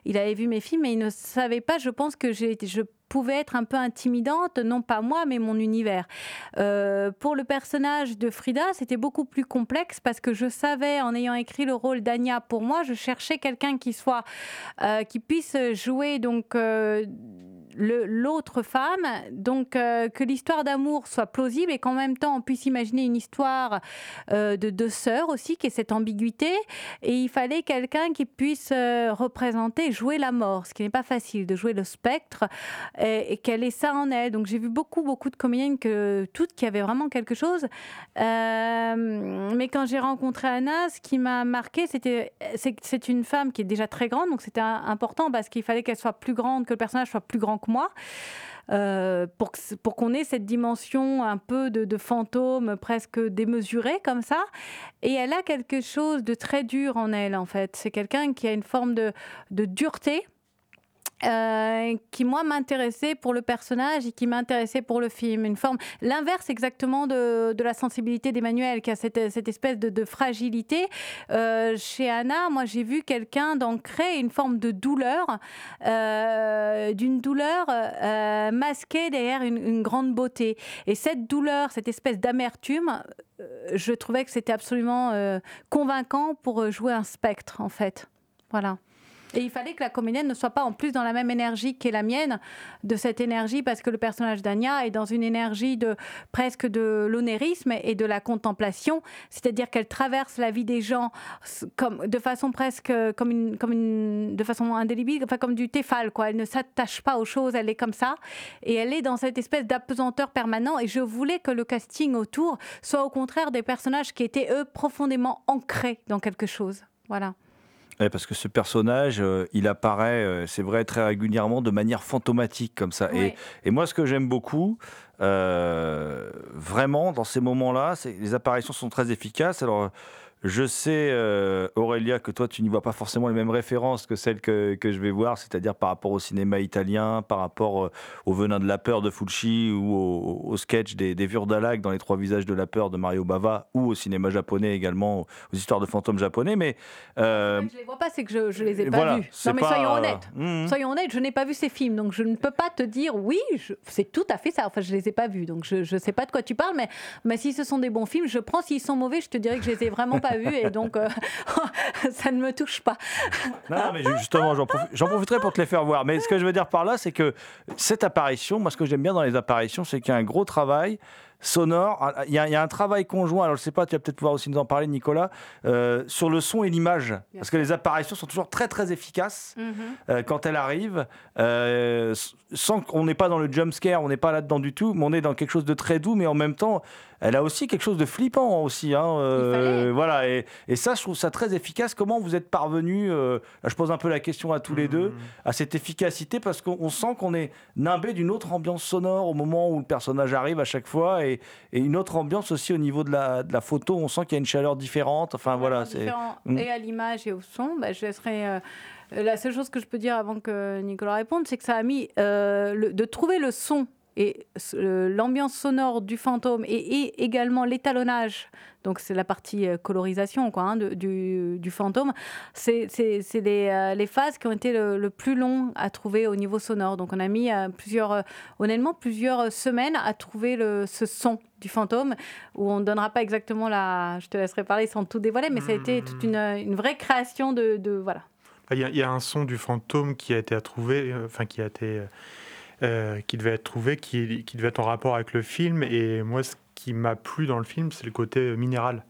il avait vu mes films, mais il ne savait pas, je pense, que je pouvais être un peu intimidante, non pas moi, mais mon univers. Euh, pour le personnage de Frida, c'était beaucoup plus complexe parce que je savais, en ayant écrit le rôle d'Anya pour moi, je cherchais quelqu'un qui soit, euh, qui puisse jouer donc l'autre femme, donc euh, que l'histoire d'amour soit plausible et qu'en même temps on puisse imaginer une histoire euh, de deux sœurs aussi, qui est cette ambiguïté. Et il fallait quelqu'un qui puisse euh, représenter, jouer la mort, ce qui n'est pas facile, de jouer le spectre, et, qu'elle ait ça en elle. Donc j'ai vu beaucoup, beaucoup de comédiennes, toutes qui avaient vraiment quelque chose. mais quand j'ai rencontré Anna, ce qui m'a marqué, c'était c'est une femme qui est déjà très grande, donc c'était important parce qu'il fallait qu'elle soit plus grande, que le personnage soit plus grand que Euh, pour, qu'on ait cette dimension un peu de, fantôme presque démesuré comme ça. Et elle a quelque chose de très dur en elle, en fait. C'est quelqu'un qui a une forme de dureté euh, qui moi m'intéressait pour le personnage et qui m'intéressait pour le film. Une forme, l'inverse exactement de, la sensibilité d'Emmanuel, qui a cette, espèce de, fragilité. Euh, chez Anna, moi j'ai vu quelqu'un d'ancrer une forme de douleur, euh, d'une douleur masquée derrière une, grande beauté. Et cette douleur, cette espèce d'amertume, je trouvais que c'était absolument convaincant pour jouer un spectre en fait. Voilà. Et il fallait que la comédienne ne soit pas en plus dans la même énergie qu'est la mienne, de cette énergie, parce que le personnage d'Anya est dans une énergie de presque de l'onérisme et de la contemplation, c'est-à-dire qu'elle traverse la vie des gens comme, de façon presque comme une, comme une, de façon indélébile, enfin comme du téfal, quoi. Elle ne s'attache pas aux choses, elle est comme ça, et elle est dans cette espèce d'apesanteur permanent. Et je voulais que le casting autour soit au contraire des personnages qui étaient eux profondément ancrés dans quelque chose. Voilà. Ouais, parce que ce personnage, euh, il apparaît, euh, c'est vrai, très régulièrement de manière fantomatique comme ça. Ouais. Et, et, moi, ce que j'aime beaucoup, euh, vraiment, dans ces moments-là, les apparitions sont très efficaces. Alors, je sais, euh, Aurélia, que toi, tu n'y vois pas forcément les mêmes références que celles que, que je vais voir, c'est-à-dire par rapport au cinéma italien, par rapport euh, au Venin de la peur de Fulci ou au, au sketch des, des Vurdalag dans Les Trois Visages de la Peur de Mario Bava ou au cinéma japonais également, aux histoires de fantômes japonais. Mais euh, je les vois pas, c'est que je, je les ai pas voilà, vus. Non, mais pas, soyons honnêtes. Mmh. Soyons honnêtes, je n'ai pas vu ces films, donc je ne peux pas te dire oui, c'est tout à fait ça. Enfin, je les ai pas vus, donc je ne sais pas de quoi tu parles, mais, mais si ce sont des bons films, je prends. S'ils sont mauvais, je te dirais que je les ai vraiment pas vus, et donc euh, ça ne me touche pas. Non, non mais justement, j'en profi profiterai pour te les faire voir. Mais ce que je veux dire par là, c'est que cette apparition, moi, ce que j'aime bien dans les apparitions, c'est qu'il y a un gros travail sonore. Ah, Il y, a, il y, a un travail conjoint, alors je sais pas, tu vas peut-être pouvoir aussi nous en parler, Nicolas, euh, sur le son et l'image. Parce que les apparitions sont toujours très très efficaces Mhm. mm -hmm. euh, quand elles arrivent, euh, sans qu'on n'est pas dans le jump scare, on n'est pas là-dedans du tout, mais on est dans quelque chose de très doux, mais en même temps, elle a aussi quelque chose de flippant aussi. Hein, euh, voilà, et, et, ça, je trouve ça très efficace. Comment vous êtes parvenu, euh, là, je pose un peu la question à tous les deux, à cette efficacité, parce qu'on sent qu'on est nimbé d'une autre ambiance sonore au moment où le personnage arrive à chaque fois, et, et une autre ambiance aussi au niveau de la, de la photo. On sent qu'il y a une chaleur différente. Enfin voilà, c'est mm. et à l'image et au son. Bah, je laisserai. Euh, la seule chose que je peux dire avant que Nicolas réponde, c'est que ça a mis euh, le, de trouver le son et l'ambiance sonore du fantôme et, et également l'étalonnage, donc c'est la partie euh, colorisation quoi, hein, de, du, du, fantôme, c'est les, euh, les, phases qui ont été le, le, plus long à trouver au niveau sonore. Donc on a mis euh, plusieurs, honnêtement plusieurs semaines à trouver le, ce son du fantôme, où on ne donnera pas exactement la... Je te laisserai parler sans tout dévoiler, mais ça a été toute une, une vraie création de... de voilà. Il y, a, il y, a, un son du fantôme qui a été à trouver, enfin qui a été... Euh, qui devait être trouvé, qui, qui, devait être en rapport avec le film. Et moi, ce qui m'a plu dans le film, c'est le côté minéral,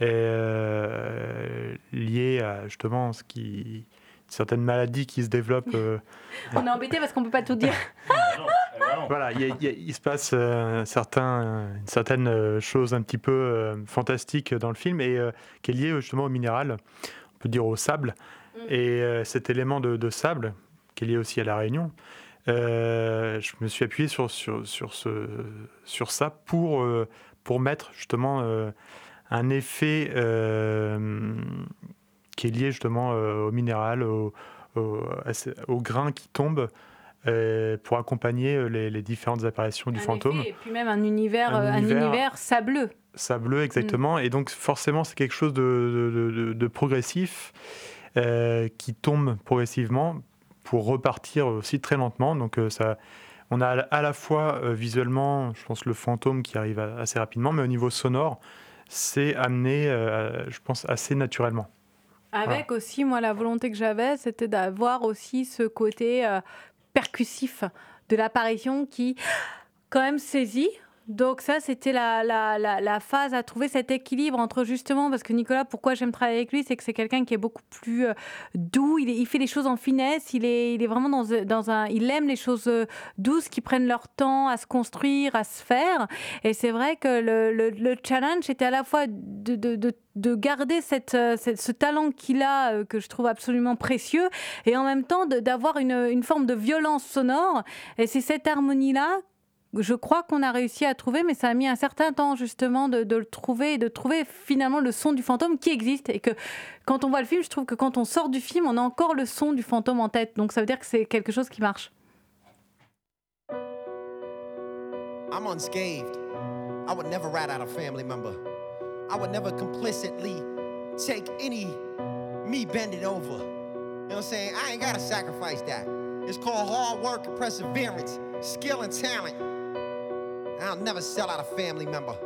et, euh, lié à justement ce qui, certaines maladies qui se développent. Euh... On est embêté parce qu'on peut pas tout dire. voilà, il, se passe euh, certains, une certaine chose un petit peu euh, fantastique dans le film et qui est lié justement au minéral, on peut dire au sable. Mm. Et cet élément de, de, sable, qui est lié aussi à la Réunion, euh, je me suis appuyé sur, sur, sur, ce, sur ça pour, euh, pour mettre justement euh, un effet qui est lié justement au minéral, au, au, au, grain qui tombe. pour accompagner les, les, différentes apparitions du un fantôme. Effet, et puis même un univers, un, un univers, univers, sableux. Sableux, exactement. Mm. Et donc forcément, c'est quelque chose de, de, de, de progressif qui tombe progressivement pour repartir aussi très lentement. Donc euh, ça, on a à la fois euh, visuellement, je pense, le fantôme qui arrive assez rapidement, mais au niveau sonore, c'est amené, euh, je pense, assez naturellement. Avec voilà. aussi, moi, la volonté que j'avais, c'était d'avoir aussi ce côté percussif de l'apparition qui, quand même, saisit. Donc ça, c'était la, la, la, phase à trouver cet équilibre entre justement, parce que Nicolas, pourquoi j'aime travailler avec lui, c'est que c'est quelqu'un qui est beaucoup plus euh, doux, il, fait les choses en finesse, il est, il est vraiment dans, dans un... Il aime les choses euh, douces qui prennent leur temps à se construire, à se faire. Et c'est vrai que le, le, le, challenge était à la fois de, de, de de garder cette, cette, ce talent qu'il a, euh, que je trouve absolument précieux, et en même temps d'avoir une, une forme de violence sonore. Et c'est cette harmonie-là je crois qu'on a réussi à trouver, mais ça a mis un certain temps justement de, le trouver et de trouver finalement le son du fantôme qui existe. Et que quand on voit le film, je trouve que quand on sort du film, on a encore le son du fantôme en tête. Donc ça veut dire que c'est quelque chose qui marche. I'm unscathed. I would never rat out a family member. I would never complicitly take any me bending over. You know what I'm saying? I ain't gotta sacrifice that. It's called hard work perseverance, skill and talent. I'll never sell out a family member.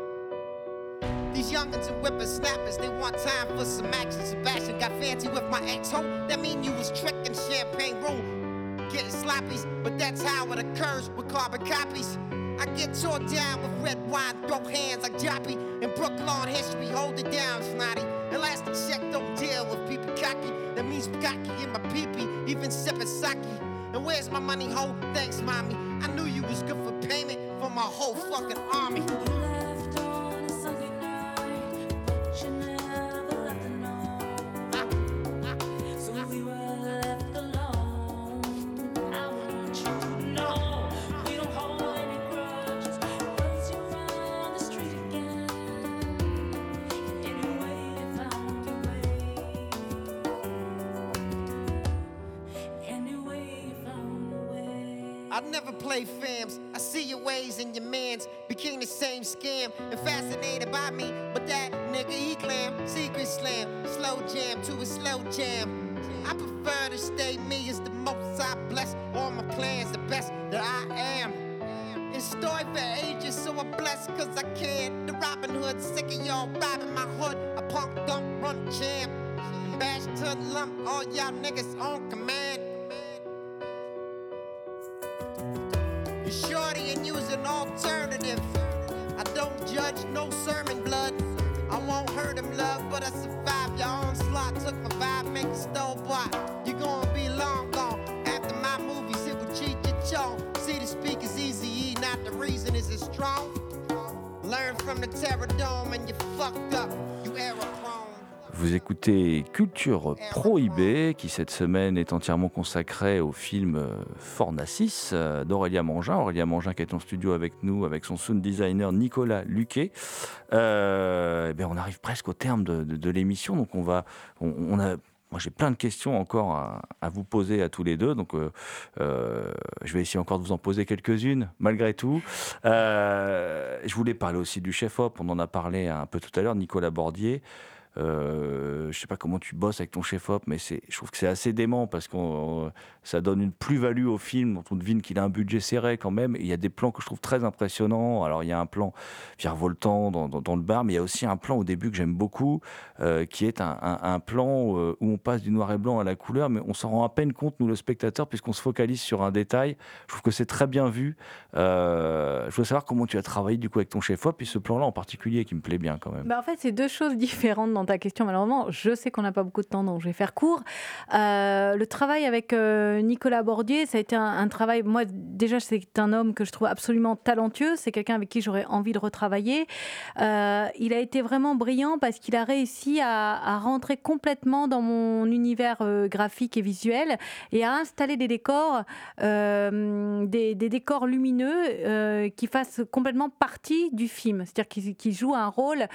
These youngins and whippersnappers, they want time for some action. Sebastian got fancy with my ex-ho. That mean you was tricking champagne room, getting sloppies. But that's how it occurs with carbon copies. I get tore down with red wine, throw hands like Joppy. In Brooklyn history, hold it down, snotty. Elastic check don't deal with people cocky. That means cocky in my peepee, even sipping sake. And where's my money, ho? Thanks, mommy. I knew you was good for payment my whole fucking army. I never play fams. I ways and your mans became the same scam and fascinated by me. But that nigga, he clam, secret slam, slow jam to a slow jam. I prefer to stay me as the most I bless. All my plans, the best that I am. In story for ages, so I'm blessed cause I can. The Robin Hood, sick of y'all robbing my hood. A punk don't run jam. Bash to lump, all y'all niggas on command. No sermon blood. I won't hurt him, love, but I survived your onslaught. Took my vibe, make a stole block. You gonna be long gone. After my movies, it would cheat your chong. See the speakers easy, not the reason is it strong. Learn from the terror dome and you fucked up. You error Vous écoutez Culture Prohibée, qui cette semaine est entièrement consacrée au film euh, Fornacis euh, d'Aurélia Mangin. Aurélia Mangin qui est en studio avec nous, avec son sound designer Nicolas Luquet. Euh, eh on arrive presque au terme de, l'émission, donc on va, moi, j'ai plein de questions encore à, vous poser à tous les deux, donc je vais essayer encore de vous en poser quelques-unes, malgré tout. je voulais parler aussi du chef-op, on en a parlé un peu tout à l'heure, Nicolas Bordier. Euh, je sais pas comment tu bosses avec ton chef-op, mais je trouve que c'est assez dément parce que ça donne une plus-value au film. On devine qu'il a un budget serré quand même. il y a des plans que je trouve très impressionnants. Alors, il y a un plan virevoltant dans, dans, le bar, mais il y a aussi un plan au début que j'aime beaucoup, euh, qui est un, plan euh, où on passe du noir et blanc à la couleur, mais on s'en rend à peine compte, nous, le spectateur, puisqu'on se focalise sur un détail. Je trouve que c'est très bien vu. Euh, je veux savoir comment tu as travaillé du coup avec ton chef-op, et ce plan-là en particulier qui me plaît bien quand même. Bah en fait, c'est deux choses différentes dans ta question, malheureusement. Je sais qu'on n'a pas beaucoup de temps, donc je vais faire court. Le travail avec Nicolas Bordier, ça a été un, travail. Moi, déjà, c'est un homme que je trouve absolument talentueux. C'est quelqu'un avec qui j'aurais envie de retravailler. Euh, il a été vraiment brillant parce qu'il a réussi à, rentrer complètement dans mon univers graphique et visuel et à installer des décors, des, décors lumineux qui fassent complètement partie du film. C'est-à-dire qu'il joue un rôle,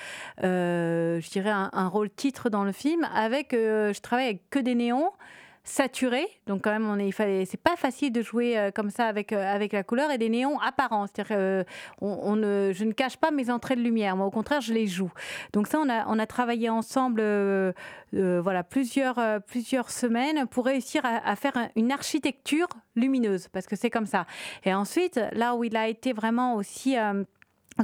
je dirais, un, un rôle titre dans le film. Avec, euh, je travaille avec que des néons saturés, donc quand même on est, fallait, c'est pas facile de jouer euh, comme ça avec euh, avec la couleur et des néons apparents. C'est-à-dire, on, ne, je ne cache pas mes entrées de lumière, moi au contraire je les joue. Donc ça on a on a travaillé ensemble, voilà plusieurs plusieurs semaines pour réussir à faire une architecture lumineuse parce que c'est comme ça. Et ensuite là où il a été vraiment aussi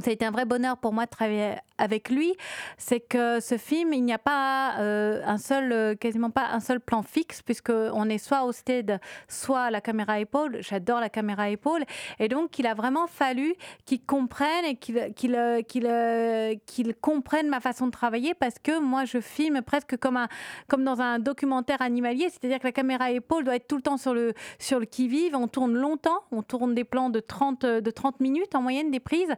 ça a été un vrai bonheur pour moi de travailler avec lui, c'est que ce film, il n'y a pas euh, un seul, euh, quasiment pas un seul plan fixe, puisque on est soit au stead, soit à la caméra épaule. J'adore la caméra épaule, et donc il a vraiment fallu qu'il comprenne et qu'il qu'il euh, comprenne ma façon de travailler, parce que moi je filme presque comme dans un documentaire animalier, c'est-à-dire que la caméra épaule doit être tout le temps sur le sur le qui vive. On tourne longtemps, on tourne des plans de 30 de 30 minutes en moyenne des prises.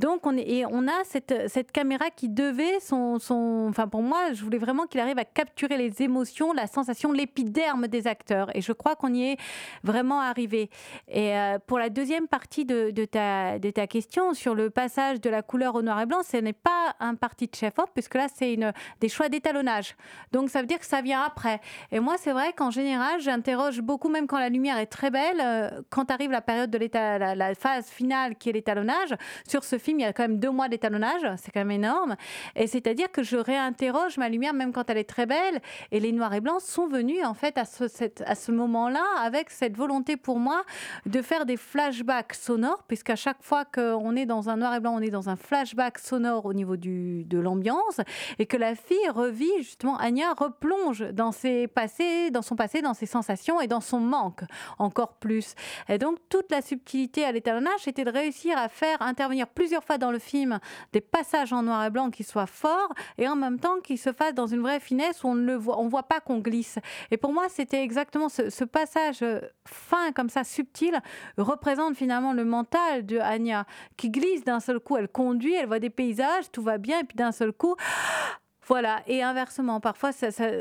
Donc on, est, et on a cette, cette caméra qui devait, son, son, enfin pour moi, je voulais vraiment qu'il arrive à capturer les émotions, la sensation, l'épiderme des acteurs. Et je crois qu'on y est vraiment arrivé. Et euh, pour la deuxième partie de, de, ta, de ta question sur le passage de la couleur au noir et blanc, ce n'est pas un parti de chef-op, puisque là c'est des choix d'étalonnage. Donc ça veut dire que ça vient après. Et moi c'est vrai qu'en général, j'interroge beaucoup, même quand la lumière est très belle, euh, quand arrive la période de la, la phase finale qui est l'étalonnage, sur ce film, il y a quand même deux mois d'étalonnage, c'est quand même énorme. Et c'est-à-dire que je réinterroge ma lumière, même quand elle est très belle. Et les noirs et blancs sont venus, en fait, à ce, moment-là, avec cette volonté pour moi de faire des flashbacks sonores, puisqu'à chaque fois qu'on est dans un noir et blanc, on est dans un flashback sonore au niveau du, de l'ambiance, et que la fille revit, justement, Anya replonge dans ses passés, dans son passé, dans ses sensations et dans son manque, encore plus. Et donc, toute la subtilité à l'étalonnage, c'était de réussir à faire intervenir plusieurs fois dans le film des passages en noir et blanc qui soient forts et en même temps qui se fassent dans une vraie finesse où on ne voit, on voit pas qu'on glisse. Et pour moi, c'était exactement ce, passage fin comme ça, subtil, représente finalement le mental de Anya qui glisse d'un seul coup. Elle conduit, elle voit des paysages, tout va bien, et puis d'un seul coup, voilà, et inversement, parfois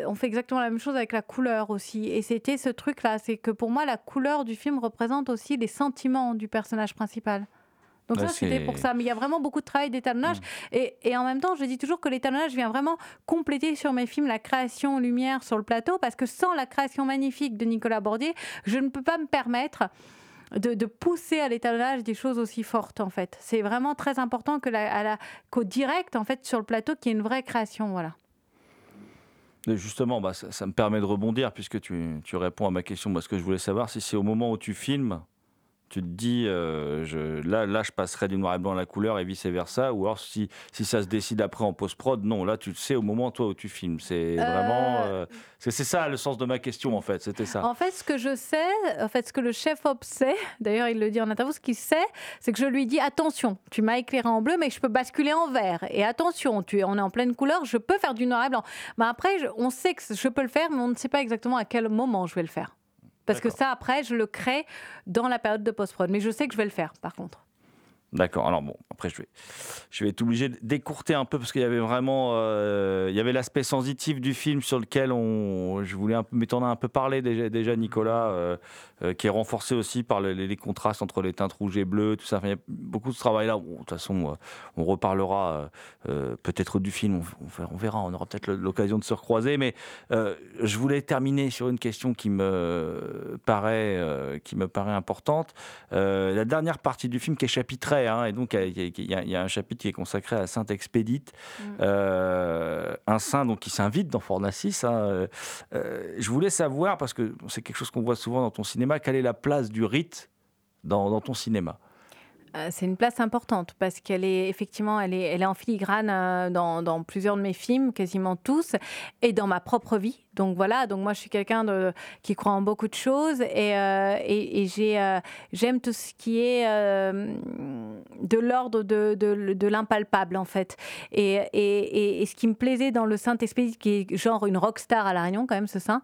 on fait exactement la même chose avec la couleur aussi. Et c'était ce truc-là, c'est que pour moi, la couleur du film représente aussi les sentiments du personnage principal. Donc ouais, ça, c'était pour ça. Mais il y a vraiment beaucoup de travail d'étalonnage. Mmh. Et, et, en même temps, je dis toujours que l'étalonnage vient vraiment compléter sur mes films la création lumière sur le plateau, parce que sans la création magnifique de Nicolas Bordier, je ne peux pas me permettre de, de, pousser à l'étalonnage des choses aussi fortes en fait. C'est vraiment très important que la, à la, qu'au direct en fait sur le plateau qu'il y ait une vraie création, voilà. Justement, bah, ça, ça, me permet de rebondir puisque tu, tu réponds à ma question. Moi, ce que je voulais savoir, si c'est au moment où tu filmes, tu te dis, euh, je, là, là, je passerai du noir et blanc à la couleur et vice-versa, ou alors si, si ça se décide après en post-prod, non, là, tu le sais au moment, toi, où tu filmes. C'est euh... vraiment... Euh, c'est ça le sens de ma question, en fait, c'était ça. En fait, ce que je sais, en fait, ce que le chef-op sait, d'ailleurs, il le dit en interview, ce qu'il sait, c'est que je lui dis, attention, tu m'as éclairé en bleu, mais je peux basculer en vert. Et attention, tu, on est en pleine couleur, je peux faire du noir et blanc. Mais après, je, on sait que je peux le faire, mais on ne sait pas exactement à quel moment je vais le faire. Parce que ça, après, je le crée dans la période de post-prod. Mais je sais que je vais le faire, par contre. D'accord. Alors bon, après je vais, je vais être obligé d'écourter un peu parce qu'il y avait vraiment, euh, il y avait l'aspect sensitif du film sur lequel on, je voulais m'étendre un peu parler déjà, Nicolas, euh, euh, qui est renforcé aussi par les, contrastes entre les teintes rouges et bleues, tout ça. Il y a beaucoup de travail là. Bon, de toute façon, on reparlera peut-être du film, on, on, verra, on aura peut-être l'occasion de se recroiser. Mais je voulais terminer sur une question qui me paraît, qui me paraît importante. la dernière partie du film qui est chapitrée Hein, et donc il y, y, a un chapitre qui est consacré à Sainte Expédite, mm. euh, un saint donc qui s'invite dans Fornacis. Hein, euh, je voulais savoir parce que c'est quelque chose qu'on voit souvent dans ton cinéma. Quelle est la place du rite dans, dans ton cinéma? Euh, c'est une place importante parce qu'elle est effectivement elle est, elle est en filigrane euh, dans, dans, plusieurs de mes films, quasiment tous, et dans ma propre vie. Donc voilà, donc moi je suis quelqu'un de, qui croit en beaucoup de choses et, euh, euh, j'aime tout ce qui est euh, de l'ordre de, l'impalpable en fait. Et, ce qui me plaisait dans le Saint-Expédite, qui est genre une rockstar à La Réunion quand même ce saint,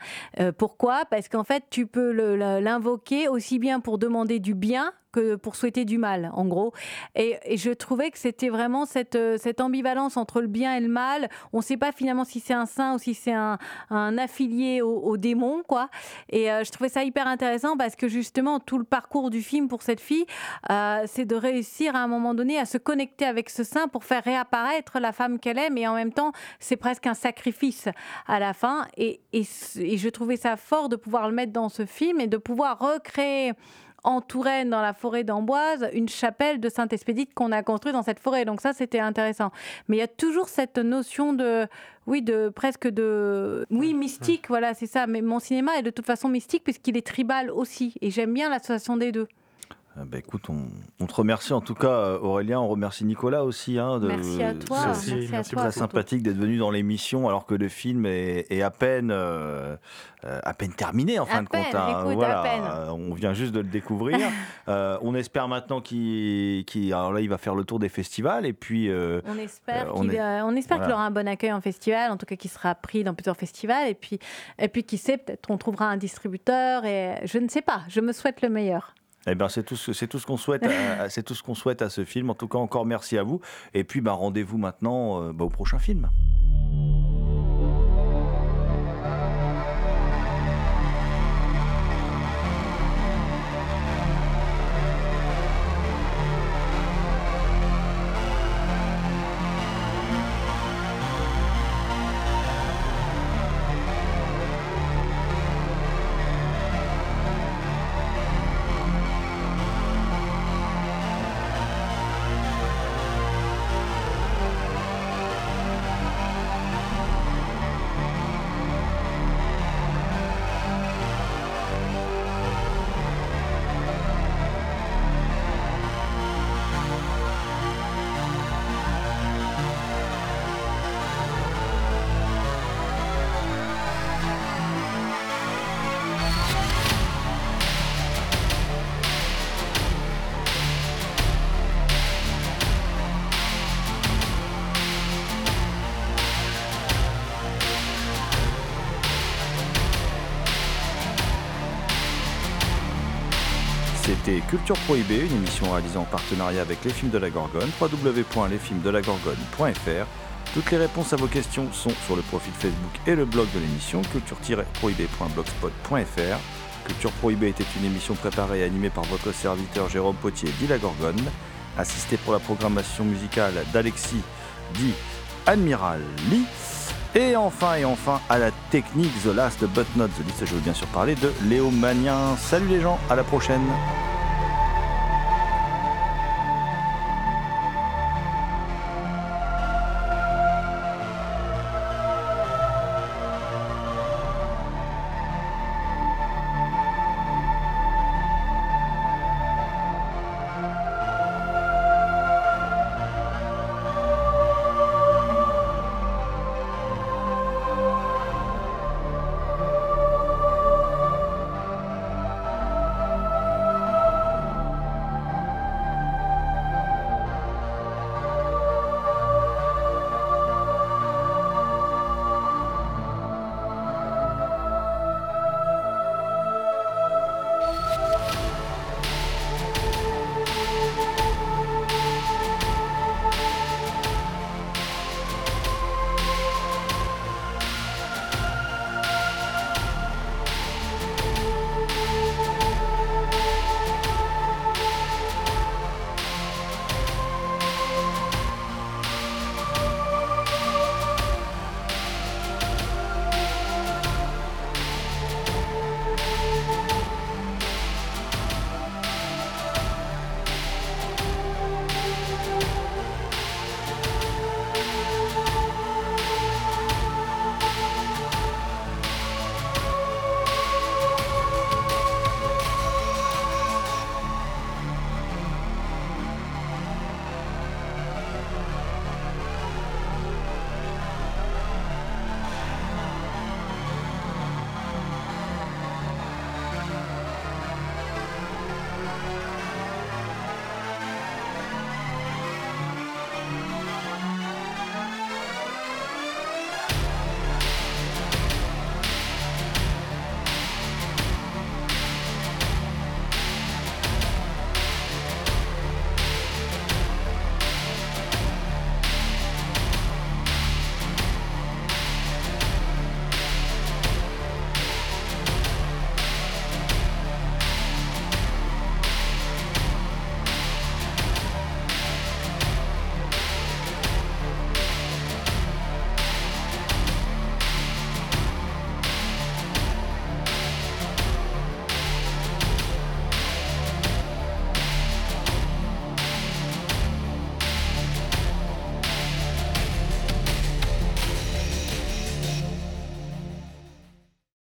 pourquoi? Parce qu'en fait tu peux l'invoquer aussi bien pour demander du bien que pour souhaiter du mal, en gros. Et, je trouvais que c'était vraiment cette, cette ambivalence entre le bien et le mal. On ne sait pas finalement si c'est un saint ou si c'est un, un affilié au, démon, quoi. Et euh, je trouvais ça hyper intéressant parce que justement, tout le parcours du film pour cette fille, euh, c'est de réussir à un moment donné à se connecter avec ce saint pour faire réapparaître la femme qu'elle aime. Et en même temps, c'est presque un sacrifice à la fin. Et, et, et je trouvais ça fort de pouvoir le mettre dans ce film et de pouvoir recréer en Touraine, dans la forêt d'Amboise, une chapelle de Sainte-Expédite qu'on a construite dans cette forêt. Donc ça, c'était intéressant. Mais il y a toujours cette notion de, oui, de presque de, oui, mystique. Voilà, c'est ça. Mais mon cinéma est de toute façon mystique puisqu'il est tribal aussi. Et j'aime bien l'association des deux. Bah écoute, on, on, te remercie en tout cas, Aurélien. On remercie Nicolas aussi. Hein, de, merci à toi. C'est merci très sympathique d'être venu dans l'émission alors que le film est, est à peine, euh, à peine terminé en fin de compte. Hein. Écoute, voilà, on vient juste de le découvrir. euh, on espère maintenant qu'il, qu alors là, il va faire le tour des festivals et puis. Euh, on espère, on, on voilà. qu'il aura un bon accueil en festival, en tout cas qu'il sera pris dans plusieurs festivals et puis, et puis qui sait, peut-être qu'on trouvera un distributeur et je ne sais pas. Je me souhaite le meilleur. Eh ben, c'est tout, ce- c'est tout ce qu'on souhaite, à- c'est tout ce qu'on souhaite à ce film. En tout cas, encore merci à vous. Et puis, bah, rendez-vous maintenant euh, bah, au prochain film. Culture Prohibée, une émission réalisée en partenariat avec les films de la Gorgone, www.lesfilmsdelagorgone.fr. Toutes les réponses à vos questions sont sur le profil Facebook et le blog de l'émission, culture-prohibée.blogspot.fr. Culture Prohibée était une émission préparée et animée par votre serviteur Jérôme Potier, dit la Gorgone, assisté pour la programmation musicale d'Alexis, dit Admiral Lee. Et enfin, et enfin, à la technique The Last But Not The Least, je veux bien sûr parler de Léo Magnin. Salut les gens, à la prochaine